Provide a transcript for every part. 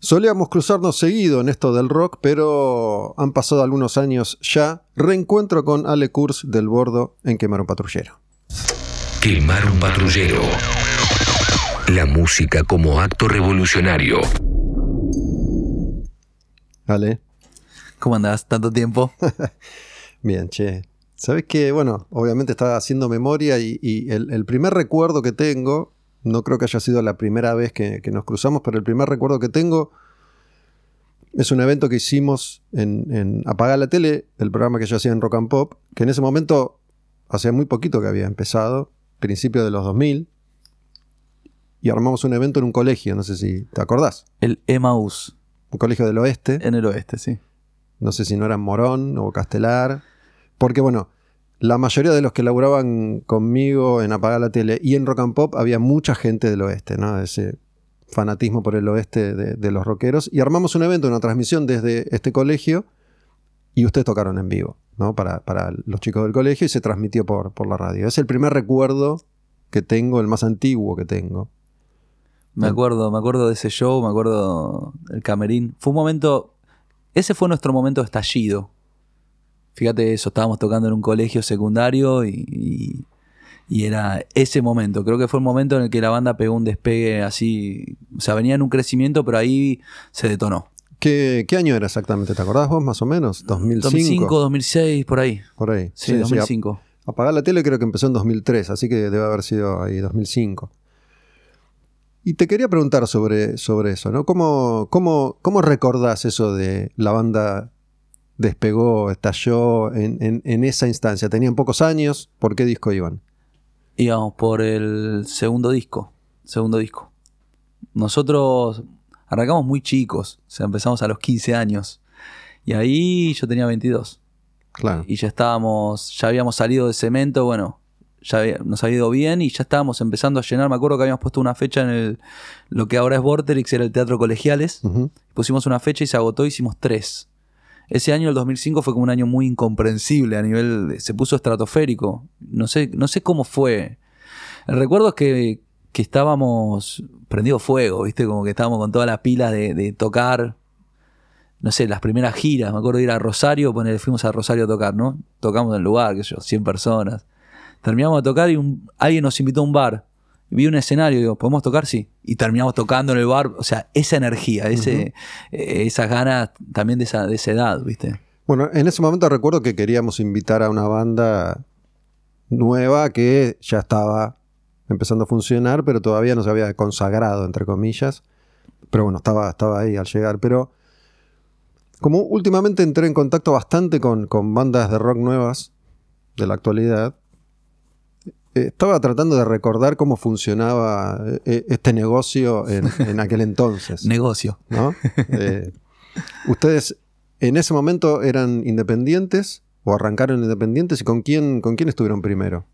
Solíamos cruzarnos seguido en esto del rock, pero han pasado algunos años ya. Reencuentro con Ale Kurz del Bordo en Quemar un Patrullero. Quemar un Patrullero. La música como acto revolucionario. Ale. ¿Cómo andás? ¿Tanto tiempo? Bien, che. Sabes que, bueno, obviamente estaba haciendo memoria y, el, primer recuerdo que tengo, no creo que haya sido la primera vez que, nos cruzamos, pero el primer recuerdo que tengo es un evento que hicimos en, en Apagar la Tele, el programa que yo hacía en Rock and Pop, que en ese momento, hacía muy poquito que había empezado, principio de los 2000, y armamos un evento en un colegio, no sé si te acordás. El Emmaus. Un colegio del oeste. En el oeste, sí. No sé si no era Morón o Castelar. Porque bueno, la mayoría de los que laburaban conmigo en Apagar la Tele y en Rock and Pop había mucha gente del oeste, ¿no? Ese fanatismo por el oeste de, los rockeros. Y armamos un evento, una transmisión desde este colegio y ustedes tocaron en vivo, ¿no? Para, los chicos del colegio y se transmitió por, por la radio. Es el primer recuerdo que tengo, el más antiguo que tengo. Me acuerdo, me acuerdo de ese show, me acuerdo del camerín. Fue un momento, ese fue nuestro momento de estallido. Fíjate eso, estábamos tocando en un colegio secundario y, era ese momento. Creo que fue el momento en el que la banda pegó un despegue así. O sea, venía en un crecimiento, pero ahí se detonó. ¿Qué, año era exactamente? ¿Te acordás vos más o menos? ¿2005? 2005, 2006, por ahí. Por ahí. Sí, 2005. apagar la tele creo que empezó en 2003, así que debe haber sido ahí 2005. Y te quería preguntar sobre, sobre eso, ¿no? ¿Cómo, cómo, cómo recordás eso de la banda despegó, estalló en, esa instancia? ¿Tenían pocos años? ¿Por qué disco iban? Íbamos por el segundo disco. Segundo disco. Nosotros arrancamos muy chicos, o sea, empezamos a los 15 años. Y ahí yo tenía 22. Claro. Y ya estábamos, ya habíamos salido de cemento, bueno, ya nos ha ido bien y ya estábamos empezando a llenar. Me acuerdo que habíamos puesto una fecha en el, lo que ahora es Vorterix, era el Teatro Colegiales. Pusimos una fecha y se agotó, hicimos tres. Ese año, el 2005, fue como un año muy incomprensible a nivel. se puso estratosférico. No sé, no sé cómo fue. El recuerdo es que, que estábamos prendido fuego, ¿viste? Como que estábamos con todas las pilas de, tocar. No sé, las primeras giras. Me acuerdo de ir a Rosario, poner, fuimos a Rosario a tocar, ¿no? Tocamos en el lugar, qué sé yo, 100 personas. Terminamos de tocar y alguien nos invitó a un bar. Vi un escenario y digo, ¿podemos tocar? Sí. Y terminamos tocando en el bar. O sea, esa energía, ese, eh, esas ganas también de esa, de esa edad, ¿viste? Bueno, en ese momento recuerdo que queríamos invitar a una banda nueva que ya estaba empezando a funcionar, pero todavía no se había consagrado, entre comillas. Pero bueno, estaba, estaba ahí al llegar. Pero como últimamente entré en contacto bastante con, con bandas de rock nuevas de la actualidad, estaba tratando de recordar cómo funcionaba eh, este negocio en, aquel entonces. negocio. ¿no? Eh, ¿Ustedes en ese momento eran independientes o arrancaron independientes y con quién, con quién estuvieron primero?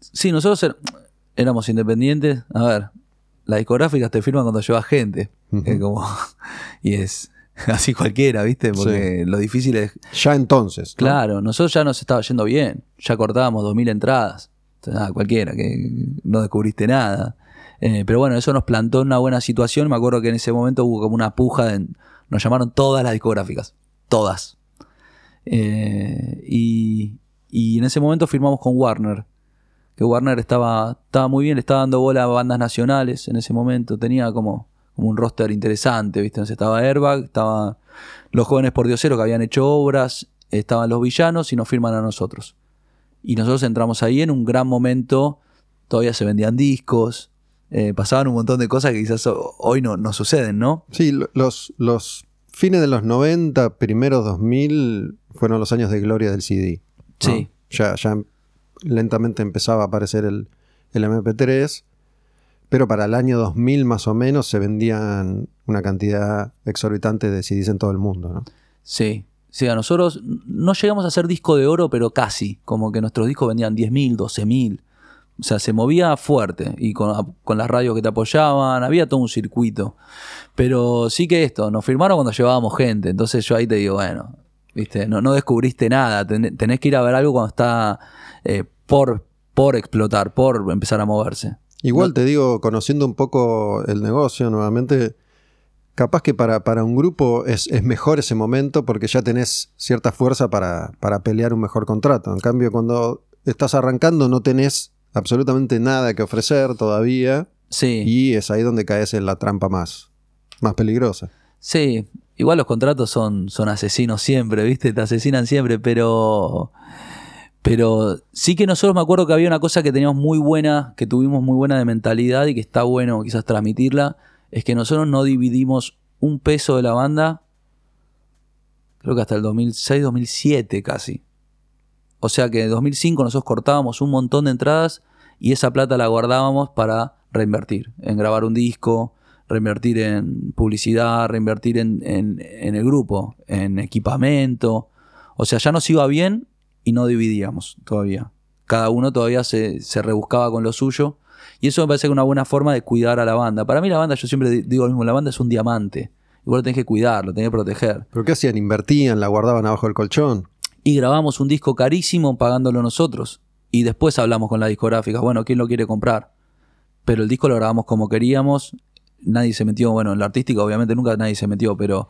Sí, nosotros er, éramos independientes. A ver, las discográficas te firman cuando llevas gente. como, y es así cualquiera, ¿viste? Porque lo difícil es... Ya entonces. Claro, nosotros ya nos estaba yendo bien. Ya cortábamos 2.000 entradas cualquiera, que no descubriste nada. Eh, pero bueno, eso nos plantó una buena situación. Me acuerdo que en ese momento hubo como una puja. nos llamaron todas las discográficas. Todas. Eh, y, en ese momento firmamos con Warner. Que Warner estaba, estaba muy bien, le estaba dando bola a bandas nacionales en ese momento. Tenía como, como un roster interesante, ¿viste? Entonces estaba Airbag, estaban los jóvenes por Diosero que habían hecho obras, estaban los villanos y nos firman a nosotros. Y nosotros entramos ahí en un gran momento, todavía se vendían discos, eh, pasaban un montón de cosas que quizás hoy no, no suceden, ¿no? Sí, los, los fines de los 90, primeros 2000, fueron los años de gloria del CD. Sí. Ya, ya lentamente empezaba a aparecer el, el MP3, pero para el año 2000 más o menos se vendían una cantidad exorbitante de CDs en todo el mundo, ¿no? Sí, Sí, a nosotros no llegamos a hacer disco de oro, pero casi. Como que nuestros discos vendían 10.000, 12.000. O sea, se movía fuerte y con, las radios que te apoyaban, había todo un circuito. Pero sí que esto, nos firmaron cuando llevábamos gente. Entonces yo ahí te digo, bueno, viste, no, no descubriste nada. tenés que ir a ver algo cuando está eh, por, por explotar, por empezar a moverse. Igual te digo, conociendo un poco el negocio nuevamente, capaz que para, para un grupo es, es mejor ese momento porque ya tenés cierta fuerza para, para pelear un mejor contrato. En cambio, cuando estás arrancando no tenés absolutamente nada que ofrecer todavía Sí. y es ahí donde caes en la trampa más, más peligrosa. Sí, igual los contratos son, son asesinos siempre, ¿viste? Te asesinan siempre, pero. Pero sí que nosotros me acuerdo que había una cosa que teníamos muy buena, que tuvimos muy buena de mentalidad y que está bueno quizás transmitirla, es que nosotros no dividimos un peso de la banda, creo que hasta el 2006, 2007 casi. O sea que en 2005 nosotros cortábamos un montón de entradas y esa plata la guardábamos para reinvertir, en grabar un disco, reinvertir en publicidad, reinvertir en, en- el grupo, en equipamiento. O sea, ya nos iba bien y no dividíamos todavía. Cada uno todavía se, se rebuscaba con lo suyo. Y eso me parece que es una buena forma de cuidar a la banda. Para mí la banda, yo siempre di- digo lo mismo, la banda es un diamante. Igual lo tenés que cuidar, lo tenés que proteger. ¿Pero qué hacían? ¿Invertían? ¿La guardaban abajo del colchón? Y grabamos un disco carísimo pagándolo nosotros. Y después hablamos con la discográfica, bueno, ¿quién lo quiere comprar? Pero el disco lo grabamos como queríamos. Nadie se metió, bueno, en la artística obviamente nunca nadie se metió, pero,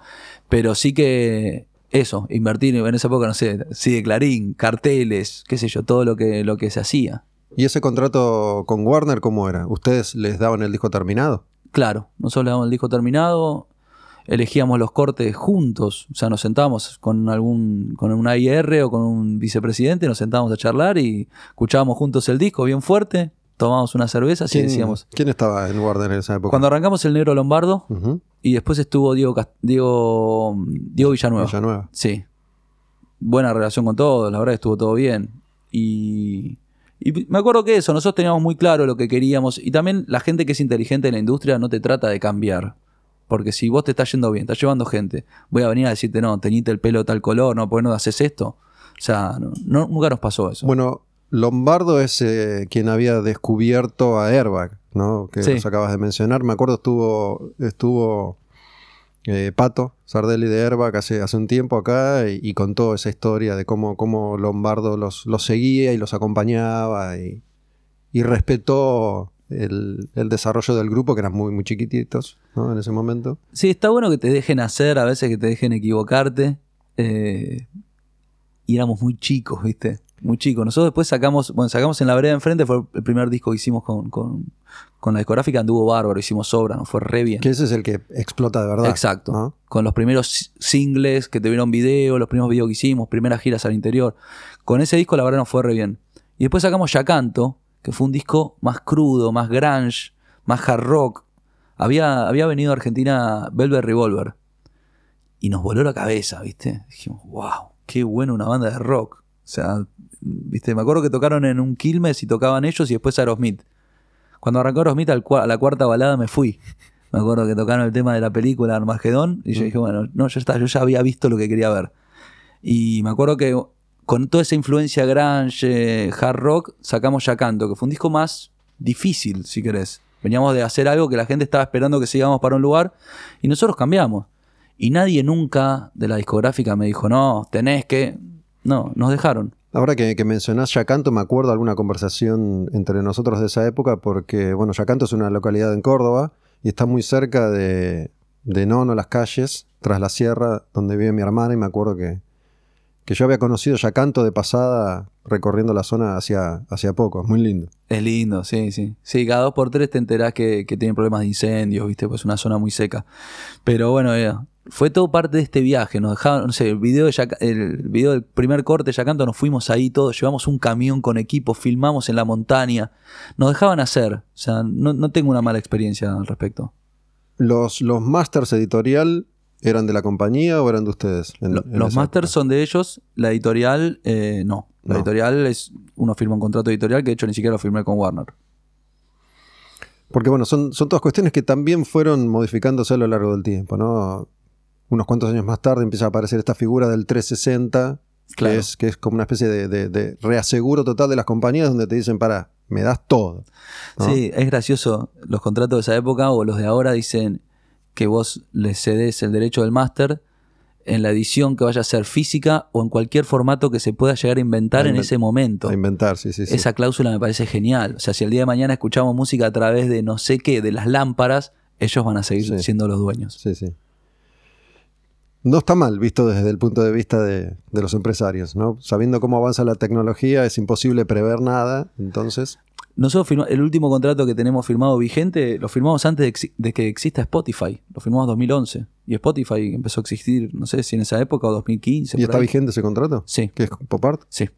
pero sí que eso, invertir en esa época, no sé, sí de Clarín, carteles, qué sé yo, todo lo que, lo que se hacía. ¿Y ese contrato con Warner cómo era? ¿Ustedes les daban el disco terminado? Claro, nosotros le damos el disco terminado, elegíamos los cortes juntos, o sea, nos sentábamos con algún, con un AIR o con un vicepresidente, nos sentábamos a charlar y escuchábamos juntos el disco bien fuerte, tomábamos unas cervezas y ¿Quién, decíamos. quién estaba en Warner en esa época? Cuando arrancamos el Negro Lombardo y después estuvo Diego, Diego, Diego Villanueva. Villanueva. Sí. Buena relación con todos, la verdad que estuvo todo bien. Y, y me acuerdo que eso, nosotros teníamos muy claro lo que queríamos. Y también la gente que es inteligente en la industria no te trata de cambiar. Porque si vos te estás yendo bien, estás llevando gente, voy a venir a decirte, no, teñite el pelo de tal color, no, ¿por qué no haces esto? O sea, no, no- nunca nos pasó eso. Bueno, Lombardo es eh, quien había descubierto a Airbag, ¿no? Que Sí. nos acabas de mencionar. Me acuerdo estuvo, estuvo eh, Pato Sardelli de Airbag hace, hace un tiempo acá y, y contó esa historia de cómo, cómo Lombardo los, los seguía y los acompañaba y, y respetó el, el desarrollo del grupo, que eran muy, muy chiquititos ¿no? en ese momento. Sí, está bueno que te dejen hacer, a veces que te dejen equivocarte. eh, y éramos muy chicos, ¿viste? Muy chicos. Nosotros después sacamos, bueno, sacamos en la vereda enfrente, fue el primer disco que hicimos con, con, con la discográfica, anduvo bárbaro, hicimos obra, nos fue re bien. Que ese es el que explota de verdad. Exacto. ¿no? Con los primeros si- singles que tuvieron video, los primeros videos que hicimos, primeras giras al interior. Con ese disco la verdad nos fue re bien. Y después sacamos Ya Canto, que fue un disco más crudo, más grunge, más hard rock. Había, había venido a Argentina Velvet Revolver. Y nos voló la cabeza, ¿viste? Dijimos, wow, qué bueno una banda de rock. O sea, ¿viste? Me acuerdo que tocaron en un Quilmes y tocaban ellos y después Aerosmith. Cuando arrancó Aerosmith al a la cuarta balada me fui. Me acuerdo que tocaron el tema de la película Armagedón y yo dije, bueno, no, ya está, yo ya había visto lo que quería ver. Y me acuerdo que con toda esa influencia grunge, hard rock, sacamos Ya Canto, que fue un disco más difícil, si querés. Veníamos de hacer algo que la gente estaba esperando que sigamos para un lugar y nosotros cambiamos. Y nadie nunca de la discográfica me dijo, no, tenés que... No, nos dejaron. Ahora que, que mencionás Yacanto, me acuerdo alguna conversación entre nosotros de esa época, porque, bueno, Yacanto es una localidad en Córdoba y está muy cerca de, de Nono, las calles, tras la sierra, donde vive mi hermana, y me acuerdo que, que yo había conocido Yacanto de pasada recorriendo la zona hacia, hacia poco. Es muy lindo. Es lindo, sí, sí. Sí, cada dos por tres te enterás que, que tienen problemas de incendios, ¿viste? Pues es una zona muy seca. Pero bueno, eh, fue todo parte de este viaje. Nos dejaban, no sé, el video, de Yaca- el video del primer corte de Yacanto, nos fuimos ahí todos, llevamos un camión con equipo, filmamos en la montaña. Nos dejaban hacer. O sea, no, no tengo una mala experiencia al respecto. ¿Los, los masters editorial eran de la compañía o eran de ustedes? en- Lo- en los esa masters época? son de ellos, la editorial eh, no. La No. editorial es, uno firma un contrato editorial que de hecho ni siquiera lo firmé con Warner. Porque bueno, son, son todas cuestiones que también fueron modificándose a lo largo del tiempo, ¿no? Unos cuantos años más tarde empieza a aparecer esta figura del 360, Claro. que, es, que es como una especie de, de- de reaseguro total de las compañías donde te dicen, para, me das todo. ¿no? Sí, es gracioso. Los contratos de esa época o los de ahora dicen que vos le cedes el derecho del máster en la edición que vaya a ser física o en cualquier formato que se pueda llegar a inventar A en ese momento. A inventar, sí, sí, sí. Esa cláusula me parece genial. O sea, si el día de mañana escuchamos música a través de no sé qué, de las lámparas, ellos van a seguir Sí. siendo los dueños. Sí, sí. No está mal visto desde el punto de vista de, de los empresarios, ¿no? Sabiendo cómo avanza la tecnología, es imposible prever nada, entonces. Nosotros firma- el último contrato que tenemos firmado vigente lo firmamos antes de, que exista Spotify. Lo firmamos en 2011. Y Spotify empezó a existir, no sé si en esa época o 2015. ¿Y está ahí. vigente ese contrato? Sí. ¿Que es pop art? Sí.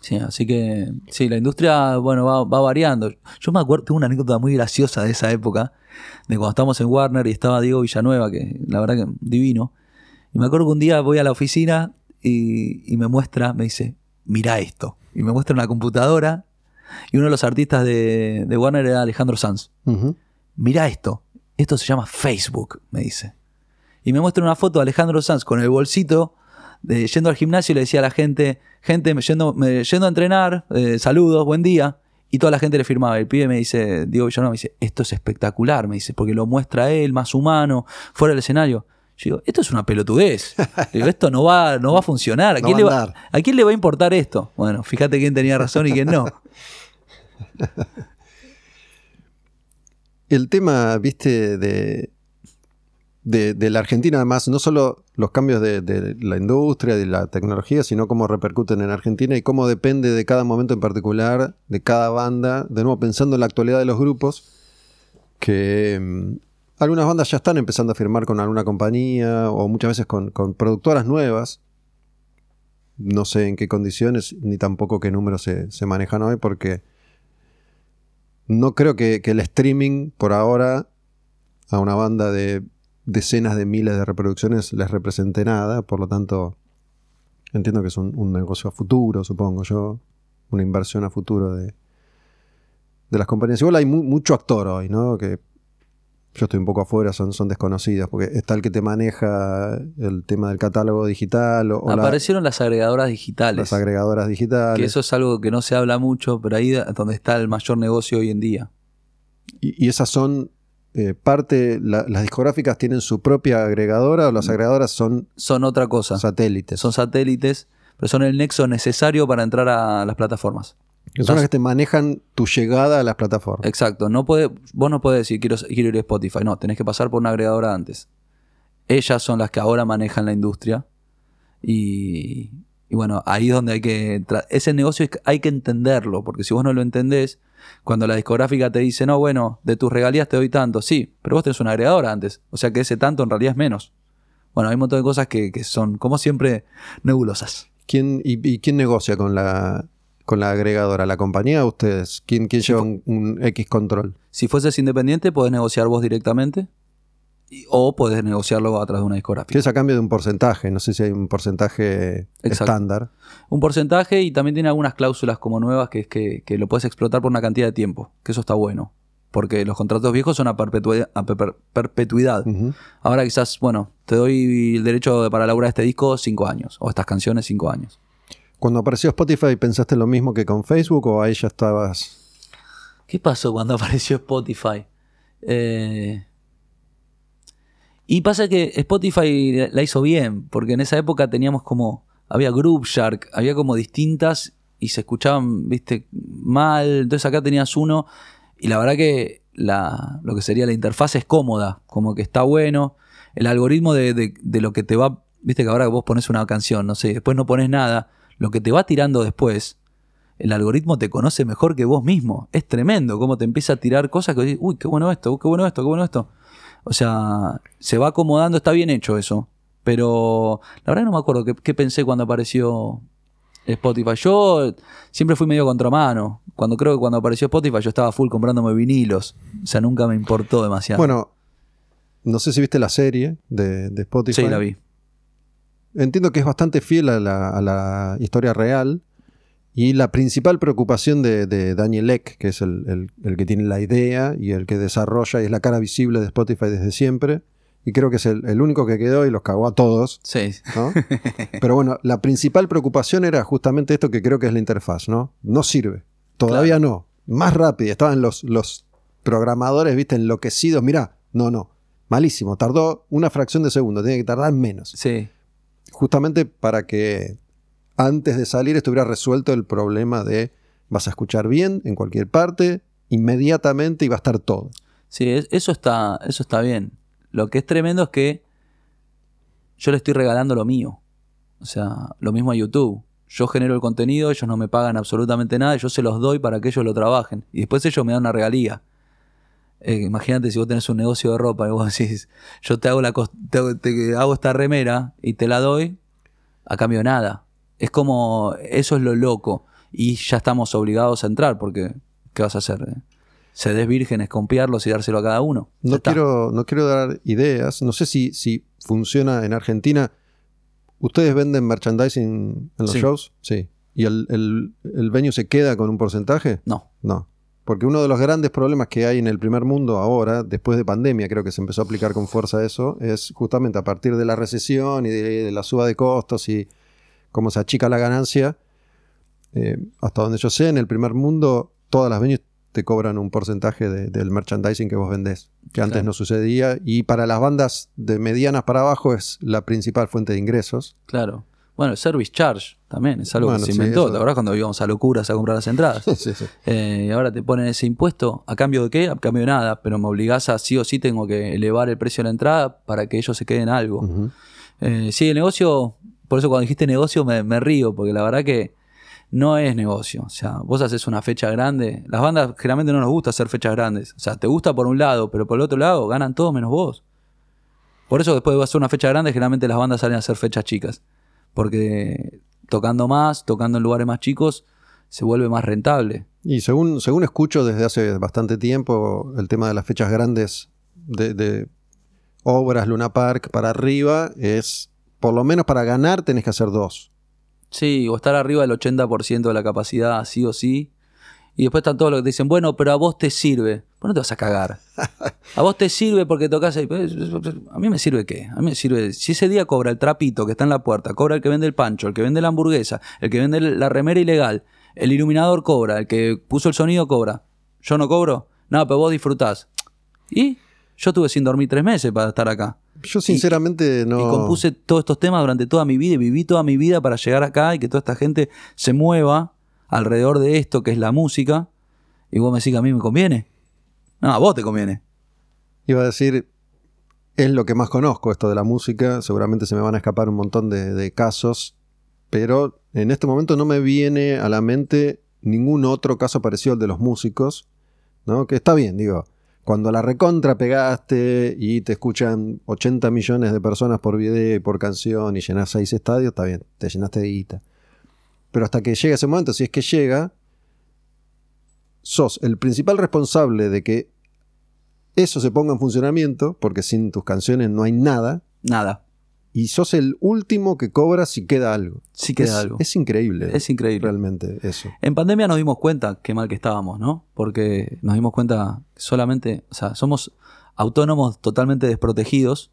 Sí, así que sí, la industria, bueno, va, va variando. Yo me acuerdo, tengo una anécdota muy graciosa de esa época, de cuando estábamos en Warner y estaba Diego Villanueva, que la verdad que divino. Y me acuerdo que un día voy a la oficina y, y me muestra, me dice, mira esto. Y me muestra una computadora y uno de los artistas de, de Warner era Alejandro Sanz. Ujú. Mira esto, esto se llama Facebook, me dice. Y me muestra una foto de Alejandro Sanz con el bolsito, de, yendo al gimnasio le decía a la gente, gente, yendo, me- yendo a entrenar, eh, saludos, buen día. Y toda la gente le firmaba. El pibe me dice, Diego Villanueva me dice, esto es espectacular, me dice, porque lo muestra él, más humano, fuera del escenario. Yo digo, esto es una pelotudez. Digo, esto no va, no va a funcionar. ¿A No quién, va le va. ¿A quién le va a importar esto? Bueno, fíjate quién tenía razón y quién no. El tema, viste, de, de, la Argentina, además, no solo los cambios de, la industria, de la tecnología, sino cómo repercuten en Argentina y cómo depende de cada momento en particular, de cada banda. De nuevo, pensando en la actualidad de los grupos, que mm, algunas bandas ya están empezando a firmar con alguna compañía o muchas veces con, con productoras nuevas. No sé en qué condiciones ni tampoco qué números se, se manejan hoy porque no creo que el streaming por ahora a una banda de decenas de miles de reproducciones les represente nada, por lo tanto entiendo que es un, un negocio a futuro, supongo yo, una inversión a futuro de, de las compañías. Igual hay mu- mucho actor hoy, ¿no? Que yo estoy un poco afuera, son, son desconocidos, porque está el que te maneja el tema del catálogo digital o, o la- Aparecieron las agregadoras digitales. las agregadoras digitales. Que eso es algo que no se habla mucho, pero ahí es donde está el mayor negocio hoy en día. Y, y esas son eh, parte, la- las discográficas tienen su propia agregadora o las agregadoras son Son otra cosa. satélites. Son satélites, pero son el nexo necesario para entrar a las plataformas. Son las que te manejan tu llegada a las plataformas. Exacto. No puede, vos no podés decir quiero, quiero ir a Spotify. No, tenés que pasar por una agregadora antes. Ellas son las que ahora manejan la industria. Y, y bueno, ahí es donde hay que. Ese negocio hay que entenderlo, porque si vos no lo entendés, cuando la discográfica te dice, no, bueno, de tus regalías te doy tanto, sí, pero vos tenés una agregadora antes. O sea que ese tanto en realidad es menos. Bueno, hay un montón de cosas que, que son, como siempre, nebulosas. ¿Quién, y, y quién negocia con la, con la agregadora? ¿La compañía o ustedes? ¿Quién, quién lleva un, un X control? Si fueses independiente, podés negociar vos directamente. O podés negociarlo a través de una Que discográfica. es a cambio de un porcentaje. No sé si hay un porcentaje Exacto. estándar. Un porcentaje y también tiene algunas cláusulas como nuevas que es que, que lo puedes explotar por una cantidad de tiempo. Que eso está bueno. Porque los contratos viejos son a, perpetua- a per- perpetuidad. Ahora quizás, bueno, te doy el derecho de- para elaborar este disco cinco años. O estas canciones cinco años. Cuando apareció Spotify, ¿pensaste lo mismo que con Facebook o ahí ya estabas... ¿Qué pasó cuando apareció Spotify? Eh, Y pasa que Spotify la hizo bien, porque en esa época teníamos como. Había Group Shark, había como distintas y se escuchaban, viste, mal. Entonces acá tenías uno y la verdad que la, lo que sería la interfaz es cómoda, como que está bueno. El algoritmo de, de- de lo que te va. Viste que ahora vos pones una canción, no sé, después no pones nada. Lo que te va tirando después, el algoritmo te conoce mejor que vos mismo. Es tremendo cómo te empieza a tirar cosas que dices, uy, qué bueno esto, uy, qué bueno esto, qué bueno esto. O sea, se va acomodando, está bien hecho eso. Pero la verdad no me acuerdo qué, qué pensé cuando apareció Spotify. Yo siempre fui medio contramano. Cuando creo que cuando apareció Spotify yo estaba full comprándome vinilos. O sea, nunca me importó demasiado. Bueno, no sé si viste la serie de, de Spotify. sí, la vi. Entiendo que es bastante fiel a la, a la historia real. Y la principal preocupación de, de Daniel Ek, que es el, el- el que tiene la idea y el que desarrolla y es la cara visible de Spotify desde siempre, y creo que es el, el único que quedó y los cagó a todos, Sí. ¿no? Pero bueno, la principal preocupación era justamente esto que creo que es la interfaz, ¿no? No sirve. Todavía no. Más rápido. Estaban los, los programadores, viste, enloquecidos. Mirá, no, no. Malísimo. Tardó una fracción de segundo. Tiene que tardar menos Sí. justamente para que antes de salir estuviera resuelto el problema de vas a escuchar bien en cualquier parte, inmediatamente y va a estar todo. Sí, es- eso está, eso está bien. Lo que es tremendo es que yo le estoy regalando lo mío. O sea, lo mismo a YouTube. Yo genero el contenido, ellos no me pagan absolutamente nada, yo se los doy para que ellos lo trabajen. Y después ellos me dan una regalía. Eh, imagínate si vos tenés un negocio de ropa y vos decís, yo te hago, la te, te hago esta remera y te la doy a cambio de nada. Es como, eso es lo loco. Y ya estamos obligados a entrar porque, ¿qué vas a hacer? eh? Sedes vírgenes, compiarlos y dárselo a cada uno. No está. quiero, no quiero dar ideas. No sé si, si funciona en Argentina. ¿Ustedes venden merchandising en los Sí. shows? Sí. ¿Y el, el, el venue se queda con un porcentaje? No. No. Porque uno de los grandes problemas que hay en el primer mundo ahora, después de pandemia, creo que se empezó a aplicar con fuerza eso, es justamente a partir de la recesión y de, de la suba de costos y cómo se achica la ganancia. eh, hasta donde yo sé, en el primer mundo, todas las venues te cobran un porcentaje de- del merchandising que vos vendés, que antes no sucedía. Y para las bandas de medianas para abajo es la principal fuente de ingresos. Claro. Bueno, el service charge también es algo Bueno, que se sí, inventó. eso. ¿Te acordás cuando íbamos a locuras a comprar las entradas? sí, sí. Eh, y ahora te ponen ese impuesto. ¿A cambio de qué? A cambio de nada. Pero me obligás a sí o sí tengo que elevar el precio de la entrada para que ellos se queden algo. Eh, sí, el negocio, por eso cuando dijiste negocio me, río, porque la verdad que no es negocio. O sea, vos haces una fecha grande. Las bandas generalmente no nos gusta hacer fechas grandes. O sea, te gusta por un lado, pero por el otro lado ganan todos menos vos. Por eso después de hacer una fecha grande, generalmente las bandas salen a hacer fechas chicas. Porque tocando más, tocando en lugares más chicos, se vuelve más rentable. Y según, según escucho desde hace bastante tiempo, el tema de las fechas grandes de, de obras Luna Park para arriba es, por lo menos para ganar, tenés que hacer dos. Sí, o estar arriba del 80% de la capacidad, sí o sí. Y después están todos los que te dicen, bueno, pero a vos te sirve. Pues no te vas a cagar. A vos te sirve porque tocas ahí. Pues, A mí me sirve qué? A mí me sirve. Si ese día cobra el trapito que está en la puerta, cobra el que vende el pancho, el que vende la hamburguesa, el que vende la remera ilegal, el iluminador cobra, el que puso el sonido cobra. ¿Yo no cobro? No, pero vos disfrutás. ¿Y? Yo estuve sin dormir tres meses para estar acá. Yo sinceramente no... Y compuse todos estos temas durante toda mi vida y viví toda mi vida para llegar acá y que toda esta gente se mueva alrededor de esto que es la música. Y vos me decís que a mí me conviene. No, a vos te conviene. Iba a decir, es lo que más conozco esto de la música, seguramente se me van a escapar un montón de, de casos, pero en este momento no me viene a la mente ningún otro caso parecido al de los músicos, ¿no? Que está bien, digo, cuando la recontra pegaste y te escuchan 80 millones de personas por video y por canción y llenas seis estadios, está bien, te llenaste de guita. Pero hasta que llega ese momento, si es que llega, sos el principal responsable de que eso se ponga en funcionamiento, porque sin tus canciones no hay nada, Nada. Y sos el último que cobra si queda algo. Sí queda es, algo. Es increíble. Es increíble. Realmente eso. En pandemia nos dimos cuenta qué mal que estábamos, ¿no? Porque nos dimos cuenta solamente, o sea, somos autónomos totalmente desprotegidos.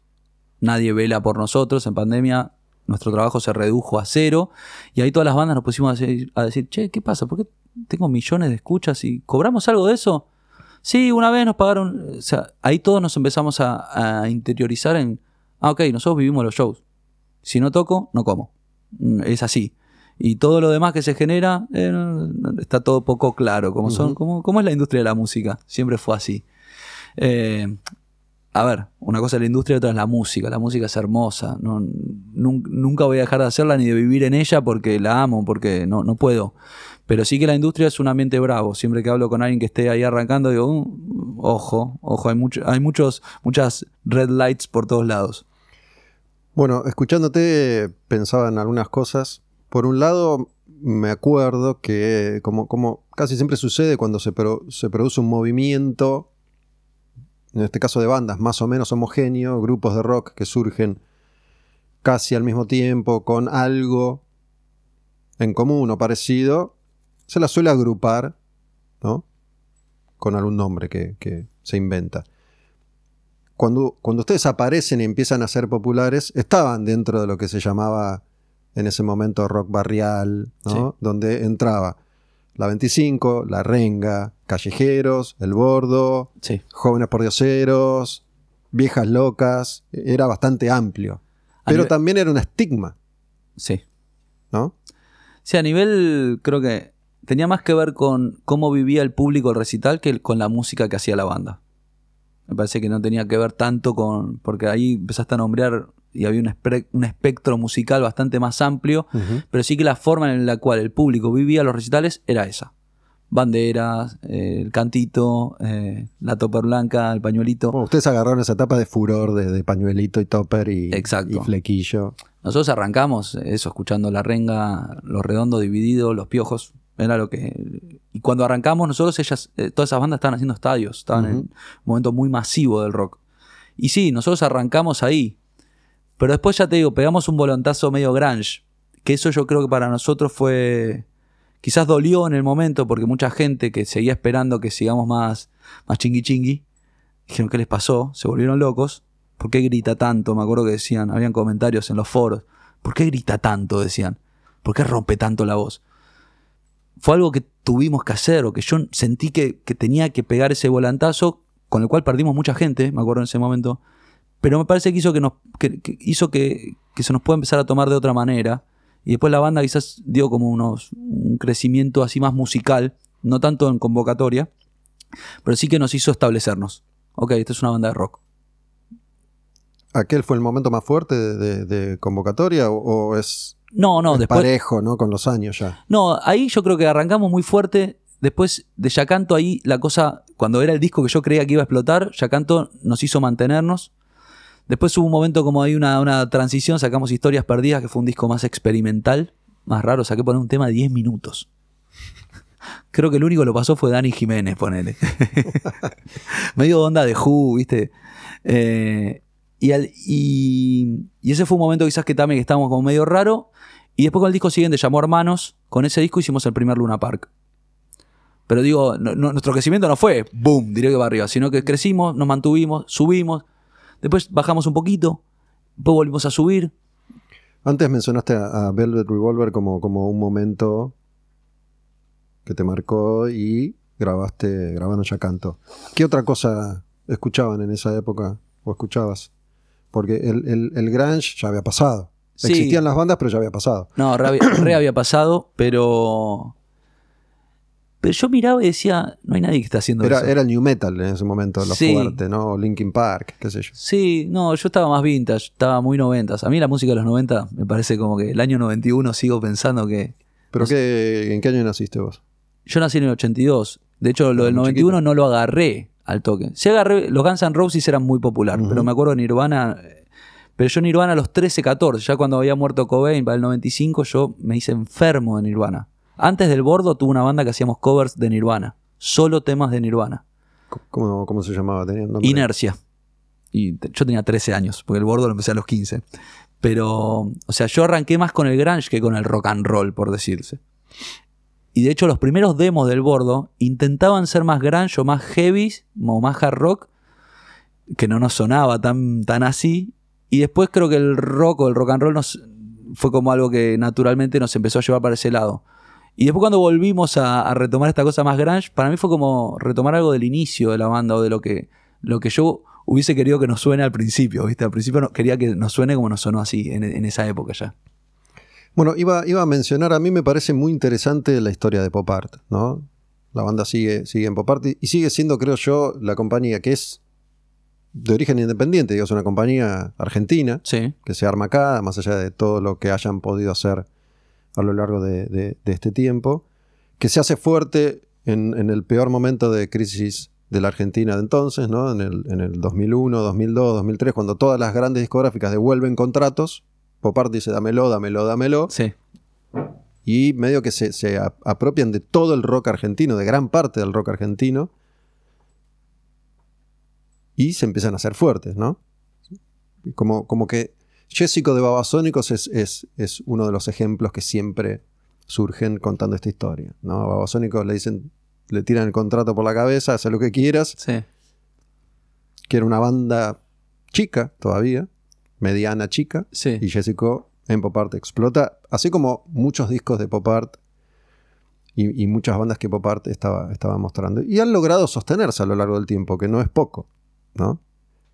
Nadie vela por nosotros. En pandemia nuestro trabajo se redujo a cero. Y ahí todas las bandas nos pusimos a decir, a decir, che, ¿qué pasa? ¿Por qué tengo millones de escuchas y cobramos algo de eso? Sí, una vez nos pagaron. O sea, ahí todos nos empezamos a, a interiorizar en, ah, ok, nosotros vivimos los shows. Si no toco, no como. Mm, Es así. Y todo lo demás que se genera eh, está todo poco claro. Como, son, como, como es la industria de la música. Siempre fue así. Eh, a ver, una cosa es la industria y otra es la música. La música es hermosa. No, nun- nunca voy a dejar de hacerla ni de vivir en ella porque la amo, porque no, no puedo. Pero sí que la industria es un ambiente bravo. Siempre que hablo con alguien que esté ahí arrancando, digo, "Uh, ojo, ojo, hay, mucho, hay muchos, muchas red lights por todos lados. Bueno, escuchándote pensaba en algunas cosas. Por un lado, me acuerdo que, como, casi siempre sucede cuando se, pro- se produce un movimiento, en este caso de bandas más o menos homogéneo, grupos de rock que surgen casi al mismo tiempo, con algo en común o parecido, se las suele agrupar. Con algún nombre que se inventa cuando, cuando ustedes aparecen y empiezan a ser populares, estaban dentro de lo que se llamaba en ese momento rock barrial, ¿no? donde entraba la 25, la renga, callejeros, el bordo, Sí. jóvenes pordioseros, viejas locas, era bastante amplio. A Pero nivel- también era un estigma, Sí. ¿no? Sí, a nivel, creo que tenía más que ver con cómo vivía el público el recital que con la música que hacía la banda. Me parece que no tenía que ver tanto con. Porque ahí empezaste a nombrar y había un, espectro musical bastante más amplio, pero sí que la forma en la cual el público vivía los recitales era esa. Banderas, eh, el cantito, eh, la toper blanca, el pañuelito. Bueno, ustedes agarraron esa etapa de furor de, de pañuelito y topper y, Exacto. y flequillo. Nosotros arrancamos eso, escuchando la renga, los redondos divididos, los piojos. Era lo que. Y cuando arrancamos, nosotros, ellas, eh, todas esas bandas estaban haciendo estadios, estaban en un momento muy masivo del rock. Y sí, nosotros arrancamos ahí. Pero después ya te digo, pegamos un volantazo medio grunge. Que eso yo creo que para nosotros fue. Quizás dolió en el momento, porque mucha gente que seguía esperando que sigamos más, más chingui chingui, dijeron, ¿qué les pasó? Se volvieron locos. ¿Por qué grita tanto? Me acuerdo que decían, habían comentarios en los foros. ¿Por qué grita tanto? Decían. ¿Por qué rompe tanto la voz? Fue algo que tuvimos que hacer, o que yo sentí que, que tenía que pegar ese volantazo, con el cual perdimos mucha gente, me acuerdo en ese momento. Pero me parece que hizo que nos, que, hizo que, se nos pueda empezar a tomar de otra manera. Y después la banda quizás dio como unos, un crecimiento así más musical, no tanto en convocatoria, pero sí que nos hizo establecernos. Ok, esta es una banda de rock. ¿Aquel fue el momento más fuerte de, convocatoria o es, No, no, es después. parejo, ¿no? Con los años ya. No, ahí yo creo que arrancamos muy fuerte. Después de Yacanto, ahí la cosa, cuando era el disco que yo creía que iba a explotar, Yacanto nos hizo mantenernos. Después hubo un momento como ahí una, una transición, sacamos Historias Perdidas, que fue un disco más experimental, más raro, saqué poner un tema de 10 minutos. Creo que el único que lo pasó fue Dani Jiménez, ponele. Medio onda de Who, ¿viste? Eh, y, al- y- y ese fue un momento quizás que también que estábamos como medio raro. Y después con el disco siguiente llamó Hermanos. Con ese disco hicimos el primer Luna Park. Pero digo, nuestro crecimiento no fue boom, directo para arriba, sino que crecimos, nos mantuvimos, subimos, después bajamos un poquito, después volvimos a subir. Antes mencionaste a, Velvet Revolver como, como un momento que te marcó y grabaste, grabaron ya canto. ¿Qué otra cosa escuchaban en esa época o escuchabas? Porque el, el, el grunge ya había pasado. Sí. Existían las bandas, pero ya había pasado. No, re, había- re había pasado, pero. Pero yo miraba y decía, no hay nadie que está haciendo Era, eso. era el new metal en ese momento, lo Sí. fuerte, ¿no? Linkin Park, qué sé yo. Sí, no, yo estaba más vintage, estaba muy noventas. A mí la música de los 90 me parece como que el año 91 sigo pensando que. ¿Pero qué, en qué año naciste vos? Yo nací en el 82. De hecho, lo del muy 91 chiquito. no lo agarré al toque. Sí agarré, los Guns N' Roses eran muy populares, pero me acuerdo de Nirvana. Pero yo Nirvana a los 13, 14, ya cuando había muerto Cobain para el 95, yo me hice enfermo de Nirvana. Antes del bordo tuve una banda que hacíamos covers de Nirvana. Solo temas de Nirvana. ¿Cómo, cómo se llamaba? ¿Tenía? Inercia. Y yo tenía 13 años, porque el bordo lo empecé a los 15. Pero, o sea, yo arranqué más con el grunge que con el rock and roll, por decirse. Y de hecho, los primeros demos del bordo intentaban ser más grunge o más heavy o más hard rock, que no nos sonaba tan, tan así. Y después creo que el rock o el rock and roll nos, fue como algo que naturalmente nos empezó a llevar para ese lado. Y después cuando volvimos a, retomar esta cosa más grunge, para mí fue como retomar algo del inicio de la banda o de lo que, lo que yo hubiese querido que nos suene al principio, ¿viste? Al principio no- quería que nos suene como nos sonó así, en, en esa época ya. Bueno, iba, iba a mencionar, a mí me parece muy interesante la historia de Pop Art, ¿no? La banda sigue, sigue en Pop Art y sigue siendo, creo yo, la compañía que es de origen independiente, digamos, una compañía argentina Sí. que se arma acá, más allá de todo lo que hayan podido hacer a lo largo de, de- de este tiempo, que se hace fuerte en, en el peor momento de crisis de la Argentina de entonces, ¿no? En el, en el 2001, 2002, 2003, cuando todas las grandes discográficas devuelven contratos, Pop Art dice dámelo, dámelo, dámelo, Sí. y medio que se, se apropian de todo el rock argentino, de gran parte del rock argentino, y se empiezan a hacer fuertes, ¿no? Como, como que Jessico de Babasónicos es, es, es uno de los ejemplos que siempre surgen contando esta historia, ¿no? A Babasónicos le dicen, le tiran el contrato por la cabeza, haz lo que quieras, Sí. que era una banda chica todavía, mediana chica, Sí. y Jessico en Pop Art explota, así como muchos discos de Pop Art y, y muchas bandas que Pop Art estaba, estaba mostrando. Y han logrado sostenerse a lo largo del tiempo, que no es poco, ¿no?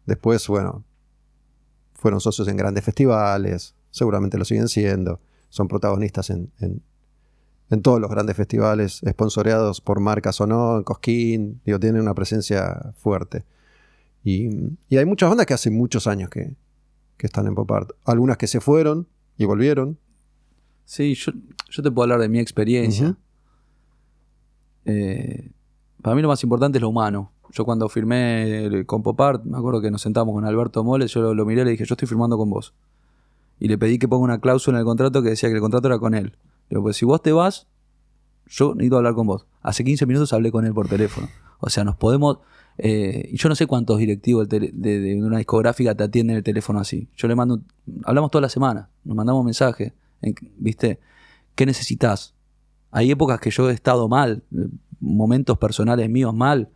Después, bueno, fueron socios en grandes festivales, seguramente lo siguen siendo, son protagonistas en, en- en todos los grandes festivales, esponsoreados por marcas o no, en Cosquín, digo, tienen una presencia fuerte. Y, y hay muchas bandas que hace muchos años que, que están en pop art. Algunas que se fueron y volvieron. Sí, yo, yo te puedo hablar de mi experiencia. Eh, para mí lo más importante es lo humano. Yo cuando firmé con Popart, me acuerdo que nos sentamos con Alberto Moles, yo lo, miré y le dije, yo estoy firmando con vos. Y le pedí que ponga una cláusula en el contrato que decía que el contrato era con él. Digo, pues si vos te vas, yo necesito hablar con vos. Hace 15 minutos hablé con él por teléfono. O sea, nos podemos... eh, yo no sé cuántos directivos de, una discográfica te atienden el teléfono así. Yo le mando... hablamos toda la semana, nos mandamos mensajes. en- ¿Viste? ¿Qué necesitas? Hay épocas que yo he estado mal, eh, momentos personales míos mal.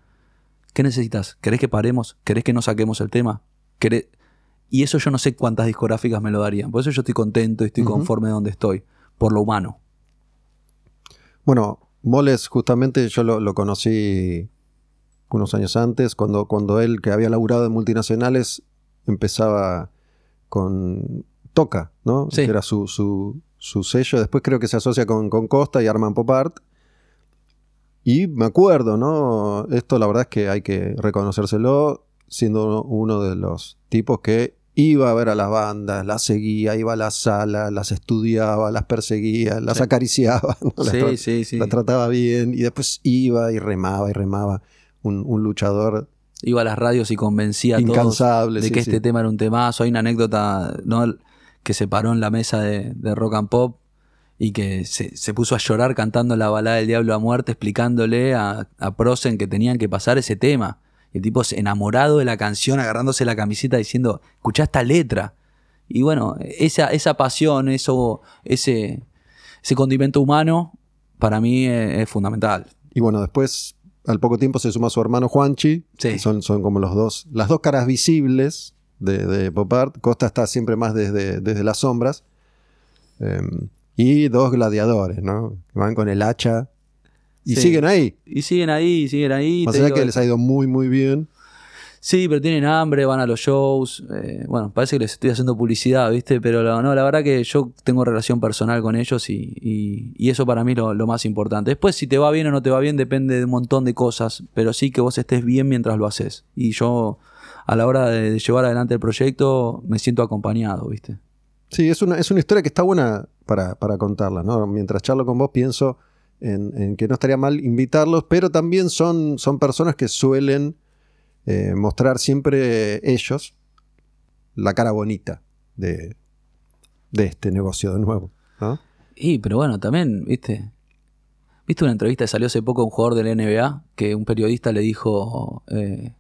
¿Qué necesitas? ¿Querés que paremos? ¿Querés que no saquemos el tema? ¿Querés- Y eso yo no sé cuántas discográficas me lo darían. Por eso yo estoy contento y estoy conforme de donde estoy. Por lo humano. Bueno, Moles justamente yo lo, lo conocí unos años antes, cuando, cuando él, que había laburado en multinacionales, empezaba con Toca, ¿no? Sí. Que era su, su, su sello. Después creo que se asocia con, con Costa y arman Pop Art. Y me acuerdo, ¿no? Esto la verdad es que hay que reconocérselo, siendo uno de los tipos que iba a ver a las bandas, las seguía, iba a la sala, las estudiaba, las perseguía, las Sí. acariciaba. Las Sí, sí, sí. la trataba bien y después iba y remaba y remaba. Un, un luchador Iba a las radios y convencía a todos de sí, que sí. este tema era un temazo. Hay una anécdota ¿no? que se paró en la mesa de, de rock and pop y que se, se puso a llorar cantando la balada del diablo a muerte, explicándole a, a Prosen que tenían que pasar ese tema. Y el tipo se- enamorado de la canción, agarrándose la camiseta diciendo, escuchá esta letra. Y bueno, esa, esa pasión, eso, ese, ese condimento humano, para mí es, es fundamental. Y bueno, después, al poco tiempo, se suma su hermano Juanchi. Sí. que Son, son como los dos, las dos caras visibles de, de Pop Art. Costa está siempre más desde, desde las sombras. Em, y dos gladiadores, ¿no? Que van con el hacha. Y Sí. siguen ahí. Y siguen ahí, siguen ahí. Más allá que les ha ido muy, muy bien. Sí, pero tienen hambre, van a los shows. eh, bueno, parece que les estoy haciendo publicidad, ¿viste? Pero la- no, la verdad que yo tengo relación personal con ellos y, y- y eso para mí es lo, lo más importante. Después, si te va bien o no te va bien, depende de un montón de cosas, pero sí que vos estés bien mientras lo haces. Y yo, a la hora de, de llevar adelante el proyecto, me siento acompañado, ¿viste? Sí, es una, es una historia que está buena para, para contarla, ¿no? Mientras charlo con vos pienso en, en que no estaría mal invitarlos, pero también son, son personas que suelen eh, mostrar siempre ellos la cara bonita de, de este negocio de nuevo, ¿no? Y, pero bueno, también, ¿viste? ¿Viste una entrevista que salió hace poco un jugador del NBA? Que un periodista le dijo eh,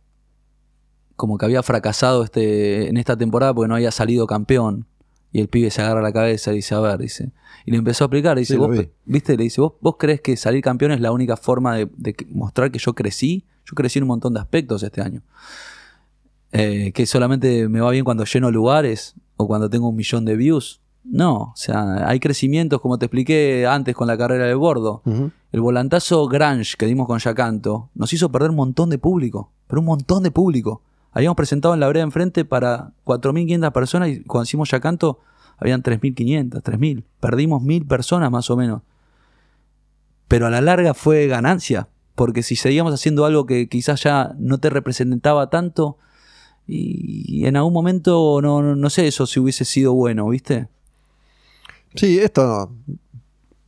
como que había fracasado este, en esta temporada porque no había salido campeón. Y el pibe se agarra la cabeza y dice, a ver, dice. Y le empezó a explicar, dice, Sí, lo vos, vi. ¿viste? Le dice, ¿vos, ¿vos crees que salir campeón es la única forma de, mostrar que yo crecí? Yo crecí en un montón de aspectos este año. Eh, que solamente me va bien cuando lleno lugares o cuando tengo un millón de views. No, o sea, hay crecimientos, como te expliqué antes con la carrera de bordo. El volantazo Grange que dimos con Yacanto nos hizo perder un montón de público, pero un montón de público. Habíamos presentado en la vereda enfrente para 4.500 personas y cuando hicimos Yacanto habían 3.500, 3.000. Perdimos 1.000 personas más o menos. Pero a la larga fue ganancia, porque si seguíamos haciendo algo que quizás ya no te representaba tanto, y en algún momento no, no, sé eso si hubiese sido bueno, ¿viste? Sí, esto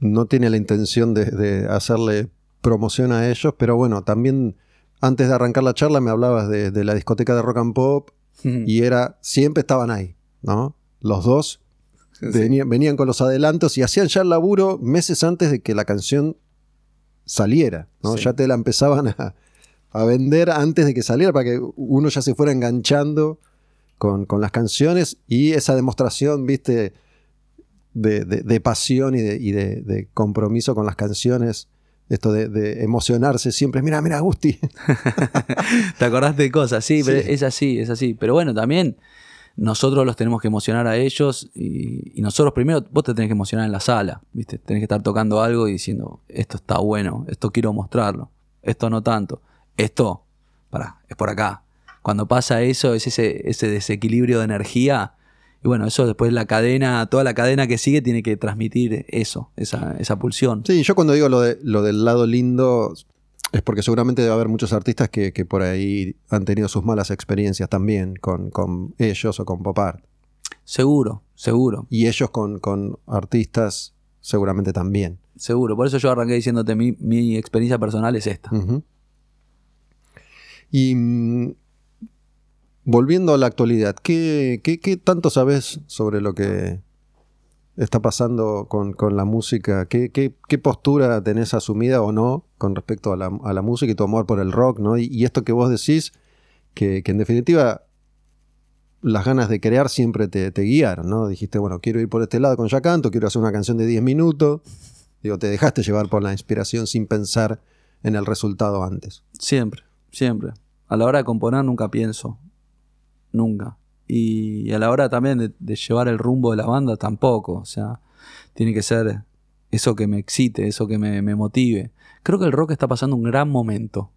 no tiene la intención de, de hacerle promoción a ellos, pero bueno, también antes de arrancar la charla me hablabas de, de la discoteca de rock and pop y era, siempre estaban ahí, ¿no? Los dos venían, venían con los adelantos y hacían ya el laburo meses antes de que la canción saliera, ¿no? Sí. Ya te la empezaban a, a vender antes de que saliera para que uno ya se fuera enganchando con, con las canciones y esa demostración, viste, de, de- de pasión y, de, y de- de compromiso con las canciones. Esto de, de emocionarse siempre. Mira, mira, Gusti. Te acordaste de cosas, sí, pero es así, es así. Pero bueno, también nosotros los tenemos que emocionar a ellos y, y nosotros primero, vos te tenés que emocionar en la sala, ¿viste? Tenés que estar tocando algo y diciendo, esto está bueno, esto quiero mostrarlo, esto no tanto, esto, pará, es por acá. Cuando pasa eso, es ese, ese desequilibrio de energía. Y bueno, eso después la cadena, toda la cadena que sigue tiene que transmitir eso, esa, esa pulsión. Sí, yo cuando digo lo, de, lo del lado lindo, es porque seguramente debe haber muchos artistas que, que por ahí han tenido sus malas experiencias también con, con ellos o con pop art. Seguro, seguro. Y ellos con, con artistas seguramente también. Seguro. Por eso yo arranqué diciéndote mi, mi experiencia personal es esta. Y mm, volviendo a la actualidad, ¿qué, tanto sabes sobre lo que está pasando con, la música? ¿Qué, postura tenés asumida o no con respecto a la, música y tu amor por el rock? ¿no? Y, esto que vos decís, que, que en definitiva las ganas de crear siempre te, te guiaron, ¿no? Dijiste, bueno, quiero ir por este lado con Ya Canto, quiero hacer una canción de 10 minutos. Digo, te dejaste llevar por la inspiración sin pensar en el resultado antes. Siempre, siempre. A la hora de componer nunca pienso. Nunca. Y a la hora también de, llevar el rumbo de la banda tampoco. O sea, tiene que ser eso que me excite, eso que me, motive. Creo que el rock está pasando un gran momento.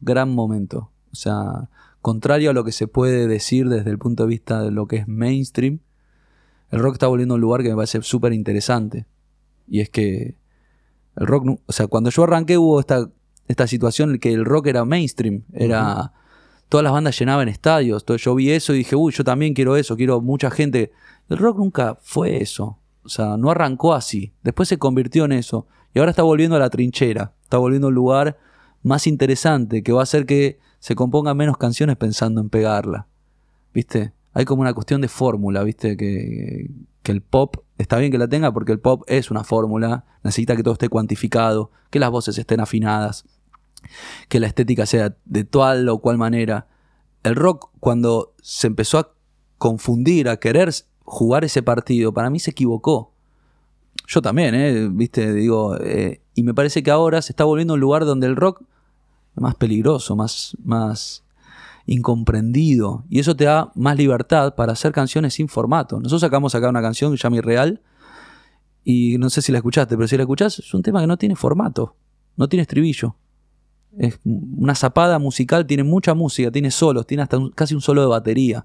Gran momento. O sea, contrario a lo que se puede decir desde el punto de vista de lo que es mainstream, el rock está volviendo a un lugar que me parece súper interesante. Y es que el rock, o sea, cuando yo arranqué hubo esta, esta situación en que el rock era mainstream, era todas las bandas llenaban estadios, todo- yo vi eso y dije, uy, yo también quiero eso, quiero mucha gente. El rock nunca fue eso, o sea, no arrancó así, después se convirtió en eso y ahora está volviendo a la trinchera, está volviendo a un lugar más interesante que va a hacer que se compongan menos canciones pensando en pegarla. ¿Viste? Hay como una cuestión de fórmula, ¿viste? Que, que el pop está bien que la tenga porque el pop es una fórmula, necesita que todo esté cuantificado, que las voces estén afinadas, que la estética sea de tal o cual manera. El rock, cuando se empezó a confundir, a querer jugar ese partido, para mí se equivocó. Yo también, ¿eh? ¿Viste? Digo, eh, y me parece que ahora se está volviendo un lugar donde el rock es más peligroso, más, más incomprendido. Y eso te da más libertad para hacer canciones sin formato. Nosotros sacamos acá una canción que se llama. Y no sé si la escuchaste, pero si la escuchás, es un tema que no tiene formato. No tiene estribillo. Es una zapada musical, tiene mucha música, tiene solos, tiene hasta casi un solo de batería.